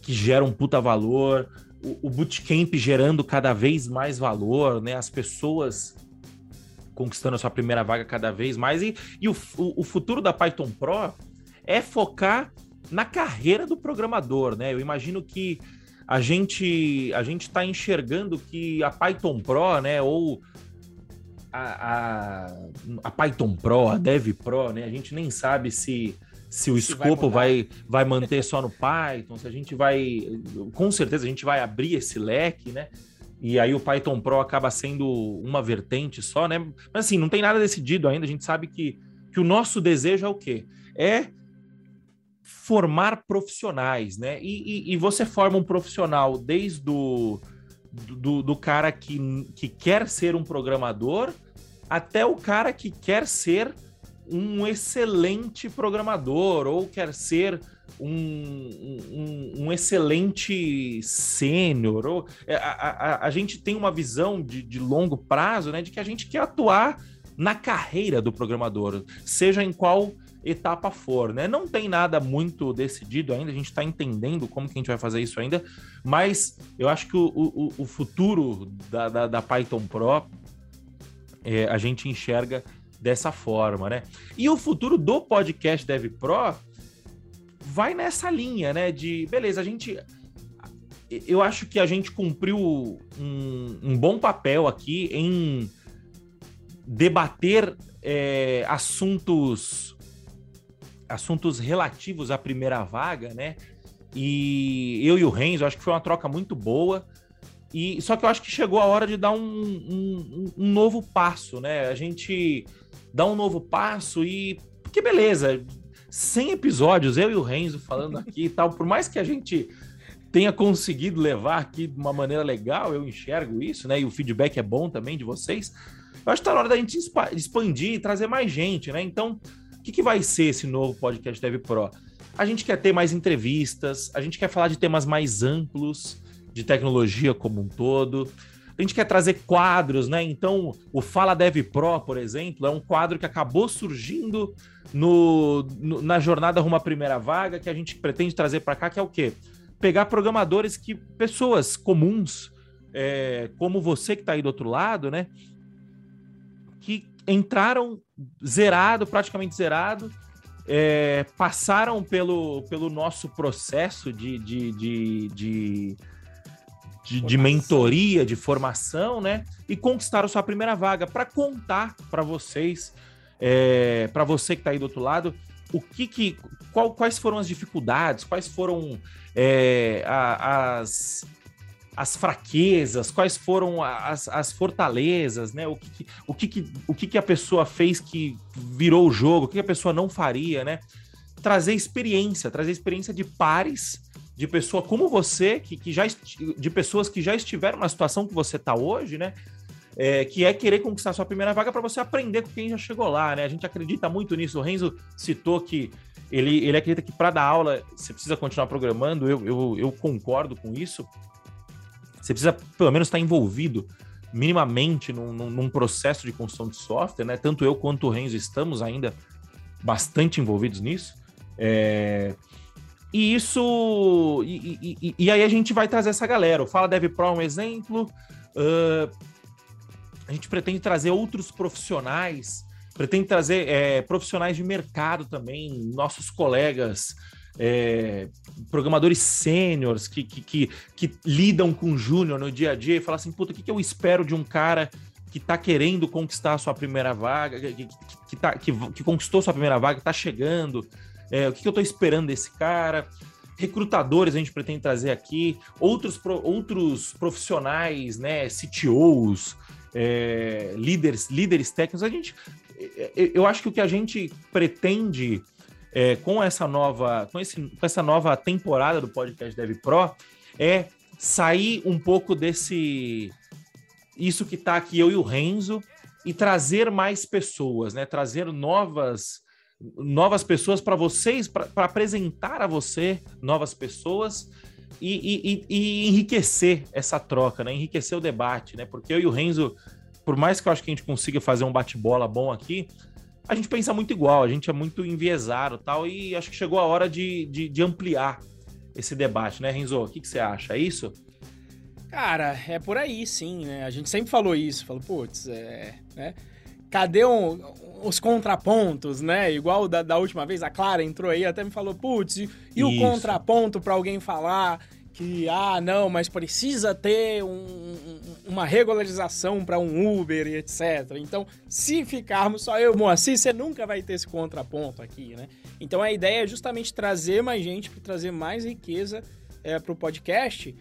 Speaker 2: que gera um puta valor, o, o bootcamp gerando cada vez mais valor, né? As pessoas conquistando a sua primeira vaga cada vez mais. E, e o, o, o futuro da Python Pro é focar na carreira do programador, né? Eu imagino que a gente a gente está enxergando que a Python Pro, né, ou a, a, a, Python Pro, a Dev Pro, né, a gente nem sabe se se o se escopo vai, vai, vai manter só no Python, se a gente vai, com certeza a gente vai abrir esse leque, né? E aí o Python Pro acaba sendo uma vertente só, né? Mas assim, não tem nada decidido ainda. A gente sabe que, que o nosso desejo é o quê? É formar profissionais, né? E, e, e você forma um profissional desde o do, do cara que, que quer ser um programador até o cara que quer ser um excelente programador ou quer ser um, um, um excelente sênior. Ou, é, a, a, a, gente tem uma visão de, de longo prazo, né, de que a gente quer atuar na carreira do programador, seja em qual etapa for, né? Não tem nada muito decidido ainda, a gente está entendendo como que a gente vai fazer isso ainda, mas eu acho que o, o, o futuro da, da, da, Python Pro é, a gente enxerga dessa forma, né? E o futuro do podcast Dev Pro vai nessa linha, né? De beleza, a gente. Eu acho que a gente cumpriu um, um bom papel aqui em debater é, assuntos assuntos relativos à primeira vaga, né? E eu e o Renzo, acho que foi uma troca muito boa. E só que eu acho que chegou a hora de dar um, um, um novo passo, né? A gente dá um novo passo e porque beleza, 100 episódios eu e o Renzo falando aqui e tal, por mais que a gente tenha conseguido levar aqui de uma maneira legal, eu enxergo isso, né? E o feedback é bom também de vocês. Eu acho que tá na hora da gente expandir e trazer mais gente, né? Então, o que, que vai ser esse novo podcast Dev Pro? A gente quer ter mais entrevistas, a gente quer falar de temas mais amplos, de tecnologia como um todo. A gente quer trazer quadros, né? Então, o Fala Dev Pro, por exemplo, é um quadro que acabou surgindo no, no na jornada rumo à primeira vaga, que a gente pretende trazer para cá, que é o quê? Pegar programadores que, pessoas comuns, é, como você que está aí do outro lado, né? Que entraram zerado, praticamente zerado, é, passaram pelo, pelo nosso processo de, de, de, de, de, de mentoria, de formação, né? E conquistaram sua primeira vaga para contar para vocês, é, para você que está aí do outro lado, o que, que qual, quais foram as dificuldades, quais foram é, a, as as fraquezas, quais foram as, as fortalezas, né? O que, o que, o que, a pessoa fez que virou o jogo, o que a pessoa não faria, né? Trazer experiência, trazer experiência de pares, de pessoa como você, que, que já de pessoas que já estiveram na situação que você está hoje, né? É, que é querer conquistar sua primeira vaga para você aprender com quem já chegou lá, né? A gente acredita muito nisso. O Renzo citou que ele, ele acredita que para dar aula você precisa continuar programando. Eu, eu, eu concordo com isso. Você precisa, pelo menos, estar envolvido minimamente num, num, processo de construção de software, né? Tanto eu quanto o Renzo estamos ainda bastante envolvidos nisso. É... E isso. E, e, e, aí a gente vai trazer essa galera. O Fala Dev Pro é um exemplo. Uh... a gente pretende trazer outros profissionais, pretende trazer é, profissionais de mercado também, nossos colegas é, programadores sêniores que, que, que, que, lidam com júnior no dia a dia e falam assim, puta, o que, que eu espero de um cara que está querendo conquistar a sua primeira vaga, que, que, tá, que, que conquistou sua primeira vaga, está chegando, é, o que, que eu estou esperando desse cara? Recrutadores a gente pretende trazer aqui, outros, outros profissionais, né, CTOs, é, líderes, líderes técnicos, a gente, é, é, eu acho que o que a gente pretende é, com essa nova com, esse, com essa nova temporada do podcast Dev Pro é sair um pouco desse isso que está aqui eu e o Renzo e trazer mais pessoas, né? Trazer novas novas pessoas para vocês, para apresentar a você novas pessoas e, e, e, enriquecer essa troca, né? Enriquecer o debate, né? Porque eu e o Renzo por mais que eu acho que a gente consiga fazer um bate-bola bom aqui, a gente pensa muito igual, a gente é muito enviesado tal, e acho que chegou a hora de, de, de ampliar esse debate, né, Renzo? O que, que você acha? É isso?
Speaker 1: Cara, é por aí, sim, né? A gente sempre falou isso, falou, putz, é, né? Cadê um, os contrapontos, né? Igual da, da, última vez, a Clara entrou aí até me falou, putz, e, e o contraponto para alguém falar que, ah, não, mas precisa ter um, uma regularização para um Uber e etc. Então, se ficarmos só eu, Moacir, você nunca vai ter esse contraponto aqui, né? Então, a ideia é justamente trazer mais gente, para trazer mais riqueza é, para o podcast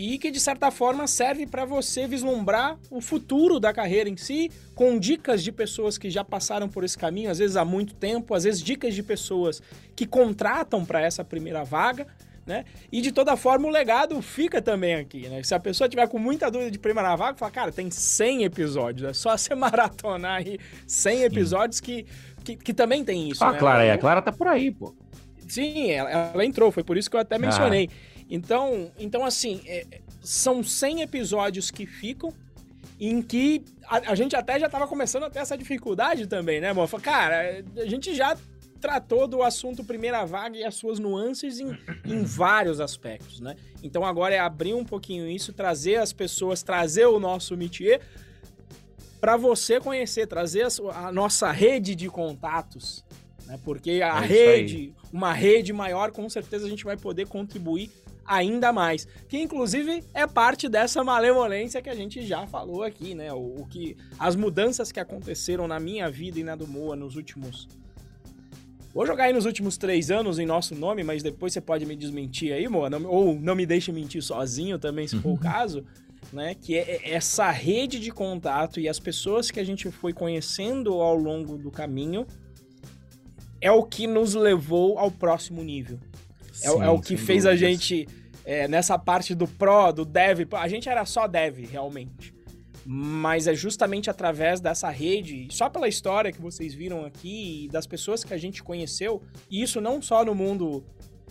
Speaker 1: e que de certa forma serve para você vislumbrar o futuro da carreira em si, com dicas de pessoas que já passaram por esse caminho, às vezes há muito tempo, às vezes dicas de pessoas que contratam para essa primeira vaga. Né? E de toda forma o legado fica também aqui, né? Se a pessoa tiver com muita dúvida de primeira vaga, fala, cara, tem 100 episódios, é só você maratonar aí 100 episódios que, que, que, também tem isso.
Speaker 2: Ah,
Speaker 1: né?
Speaker 2: Clara, a Clara tá por aí, pô.
Speaker 1: Sim, ela, ela entrou, foi por isso que eu até mencionei. Ah. Então, então assim, é, são 100 episódios que ficam em que a, a gente até já estava começando a ter essa dificuldade também, né, amor? Cara, a gente já tratou do assunto primeira vaga e as suas nuances em, em vários aspectos, né? Então agora é abrir um pouquinho isso, trazer as pessoas, trazer o nosso métier para você conhecer, trazer a, a, nossa rede de contatos, né? Porque a é rede, uma rede maior, com certeza a gente vai poder contribuir ainda mais. Que inclusive é parte dessa malemolência que a gente já falou aqui, né? O, o que as mudanças que aconteceram na minha vida e na do Moa nos últimos Vou jogar aí nos últimos três anos em nosso nome, mas depois você pode me desmentir aí, Moa, não, ou não me deixe mentir sozinho também, se for o caso, né? Que é, é essa rede de contato e as pessoas que a gente foi conhecendo ao longo do caminho é o que nos levou ao próximo nível. Sim, é, é, o que fez dúvidas. a gente é, nessa parte do Pro, do Dev, a gente era só Dev, realmente. Mas é justamente através dessa rede, só pela história que vocês viram aqui e das pessoas que a gente conheceu, e isso não só no mundo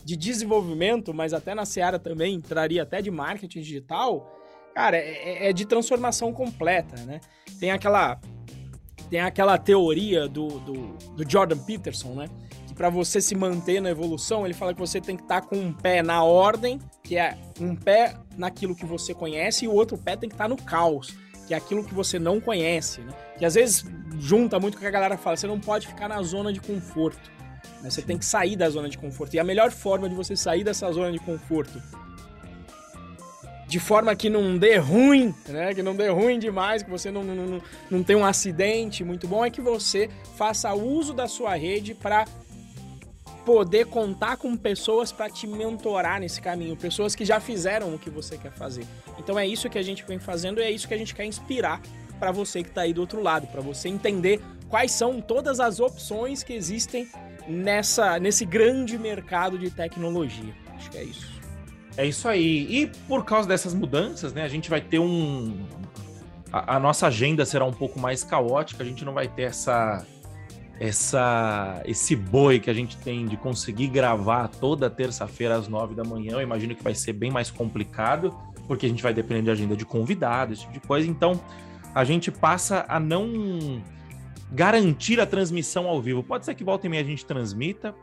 Speaker 1: de desenvolvimento, mas até na Seara também, traria até de marketing digital, cara, é, é, é de transformação completa, né? Tem aquela, tem aquela teoria do, do, do Jordan Peterson, né? para você se manter na evolução, ele fala que você tem que estar tá com um pé na ordem, que é um pé naquilo que você conhece, e o outro pé tem que estar tá no caos, que é aquilo que você não conhece, né? Que às vezes junta muito com o que a galera fala, você não pode ficar na zona de conforto. Né? Você tem que sair da zona de conforto. E a melhor forma de você sair dessa zona de conforto de forma que não dê ruim, né? Que não dê ruim demais, que você não, não, não, não tenha um acidente muito bom, é que você faça uso da sua rede para poder contar com pessoas para te mentorar nesse caminho, pessoas que já fizeram o que você quer fazer. Então é isso que a gente vem fazendo e é isso que a gente quer inspirar para você que está aí do outro lado, para você entender quais são todas as opções que existem nessa nesse grande mercado de tecnologia. Acho que é isso.
Speaker 2: É isso aí. E por causa dessas mudanças, né, a gente vai ter um a, a nossa agenda será um pouco mais caótica, a gente não vai ter essa essa esse boi que a gente tem de conseguir gravar toda terça-feira às nove da manhã, eu imagino que vai ser bem mais complicado, porque a gente vai depender de agenda de convidados, esse tipo de coisa. Então, a gente passa a não garantir a transmissão ao vivo. Pode ser que volta e meia a gente transmita,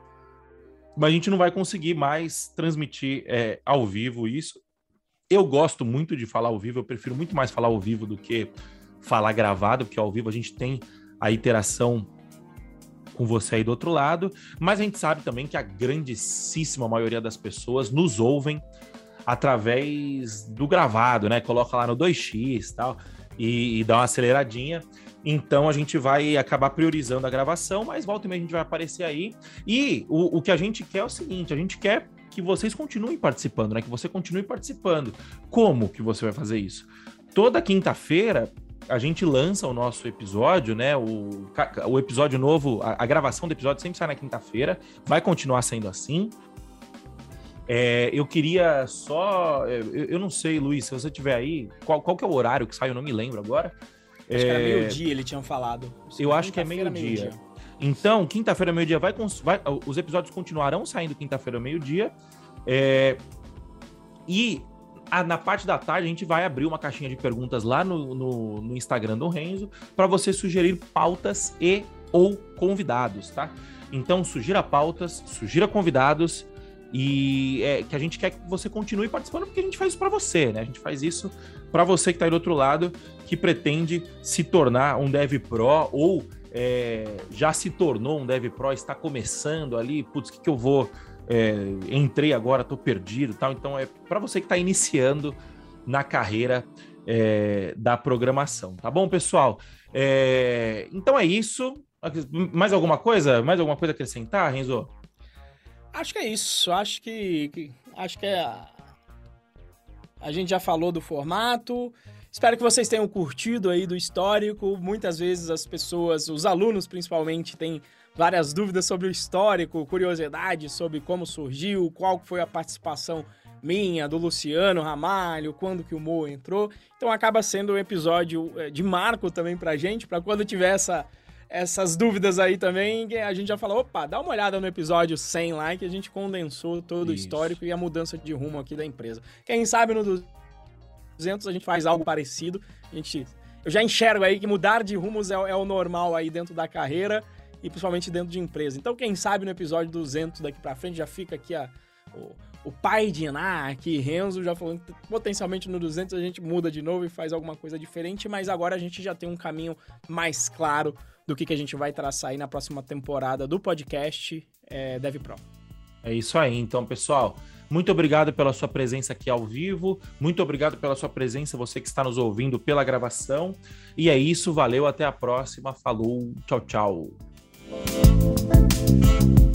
Speaker 2: mas a gente não vai conseguir mais transmitir é, ao vivo isso. Eu gosto muito de falar ao vivo, eu prefiro muito mais falar ao vivo do que falar gravado, porque ao vivo a gente tem a interação com você aí do outro lado, mas a gente sabe também que a grandíssima maioria das pessoas nos ouvem através do gravado, né? Coloca lá no 2x tal, e, e dá uma aceleradinha. Então a gente vai acabar priorizando a gravação, mas volta e meia a gente vai aparecer aí. E o, o que a gente quer é o seguinte: a gente quer que vocês continuem participando, né? Que você continue participando. Como que você vai fazer isso? Toda quinta-feira a gente lança o nosso episódio, né? O, o episódio novo, a, a gravação do episódio sempre sai na quinta-feira, vai continuar sendo assim. É, eu queria só. É, eu, eu, não sei, Luiz, se você tiver aí, qual, qual que é o horário que sai? Eu não me lembro agora.
Speaker 1: Acho é, que era é, meio-dia, ele tinha falado.
Speaker 2: Eu acho que é meio-dia. Meio então, quinta-feira, meio-dia, vai, vai, os episódios continuarão saindo quinta-feira, meio-dia. É, e na parte da tarde, a gente vai abrir uma caixinha de perguntas lá no, no, no Instagram do Renzo para você sugerir pautas e ou convidados, tá? Então, sugira pautas, sugira convidados e é, que a gente quer que você continue participando porque a gente faz isso para você, né? A gente faz isso para você que está aí do outro lado, que pretende se tornar um Dev Pro ou é, já se tornou um Dev Pro, está começando ali, putz, o que, que eu vou é, entrei agora, tô perdido tal. Então é para você que está iniciando na carreira é, da programação, tá bom, pessoal? É, então é isso. Mais alguma coisa? Mais alguma coisa a acrescentar, Renzo?
Speaker 1: Acho que é isso. Acho que, que acho que é. A gente já falou do formato. Espero que vocês tenham curtido aí do histórico. Muitas vezes as pessoas, os alunos principalmente, têm várias dúvidas sobre o histórico, curiosidade sobre como surgiu, qual foi a participação minha, do Luciano Ramalho, quando que o Mo entrou. Então acaba sendo um episódio eh, de marco também pra gente, para quando tiver essa, essas dúvidas aí também, a gente já falou, opa, dá uma olhada no episódio 100 lá, que a gente condensou todo Isso. o histórico e a mudança de rumo aqui da empresa. Quem sabe no 200 a gente faz algo parecido, a gente... Eu já enxergo aí que mudar de rumos é, é o normal aí dentro da carreira e principalmente dentro de empresa. Então, quem sabe no episódio 200 daqui para frente já fica aqui a, o, o pai de Iná, aqui, Renzo, já falando que potencialmente no 200 a gente muda de novo e faz alguma coisa diferente, mas agora a gente já tem um caminho mais claro do que, que a gente vai traçar aí na próxima temporada do podcast é, DevPro.
Speaker 2: É isso aí, então, pessoal. Muito obrigado pela sua presença aqui ao vivo. Muito obrigado pela sua presença, você que está nos ouvindo pela gravação. E é isso, valeu, até a próxima. Falou, tchau, tchau. Thank you.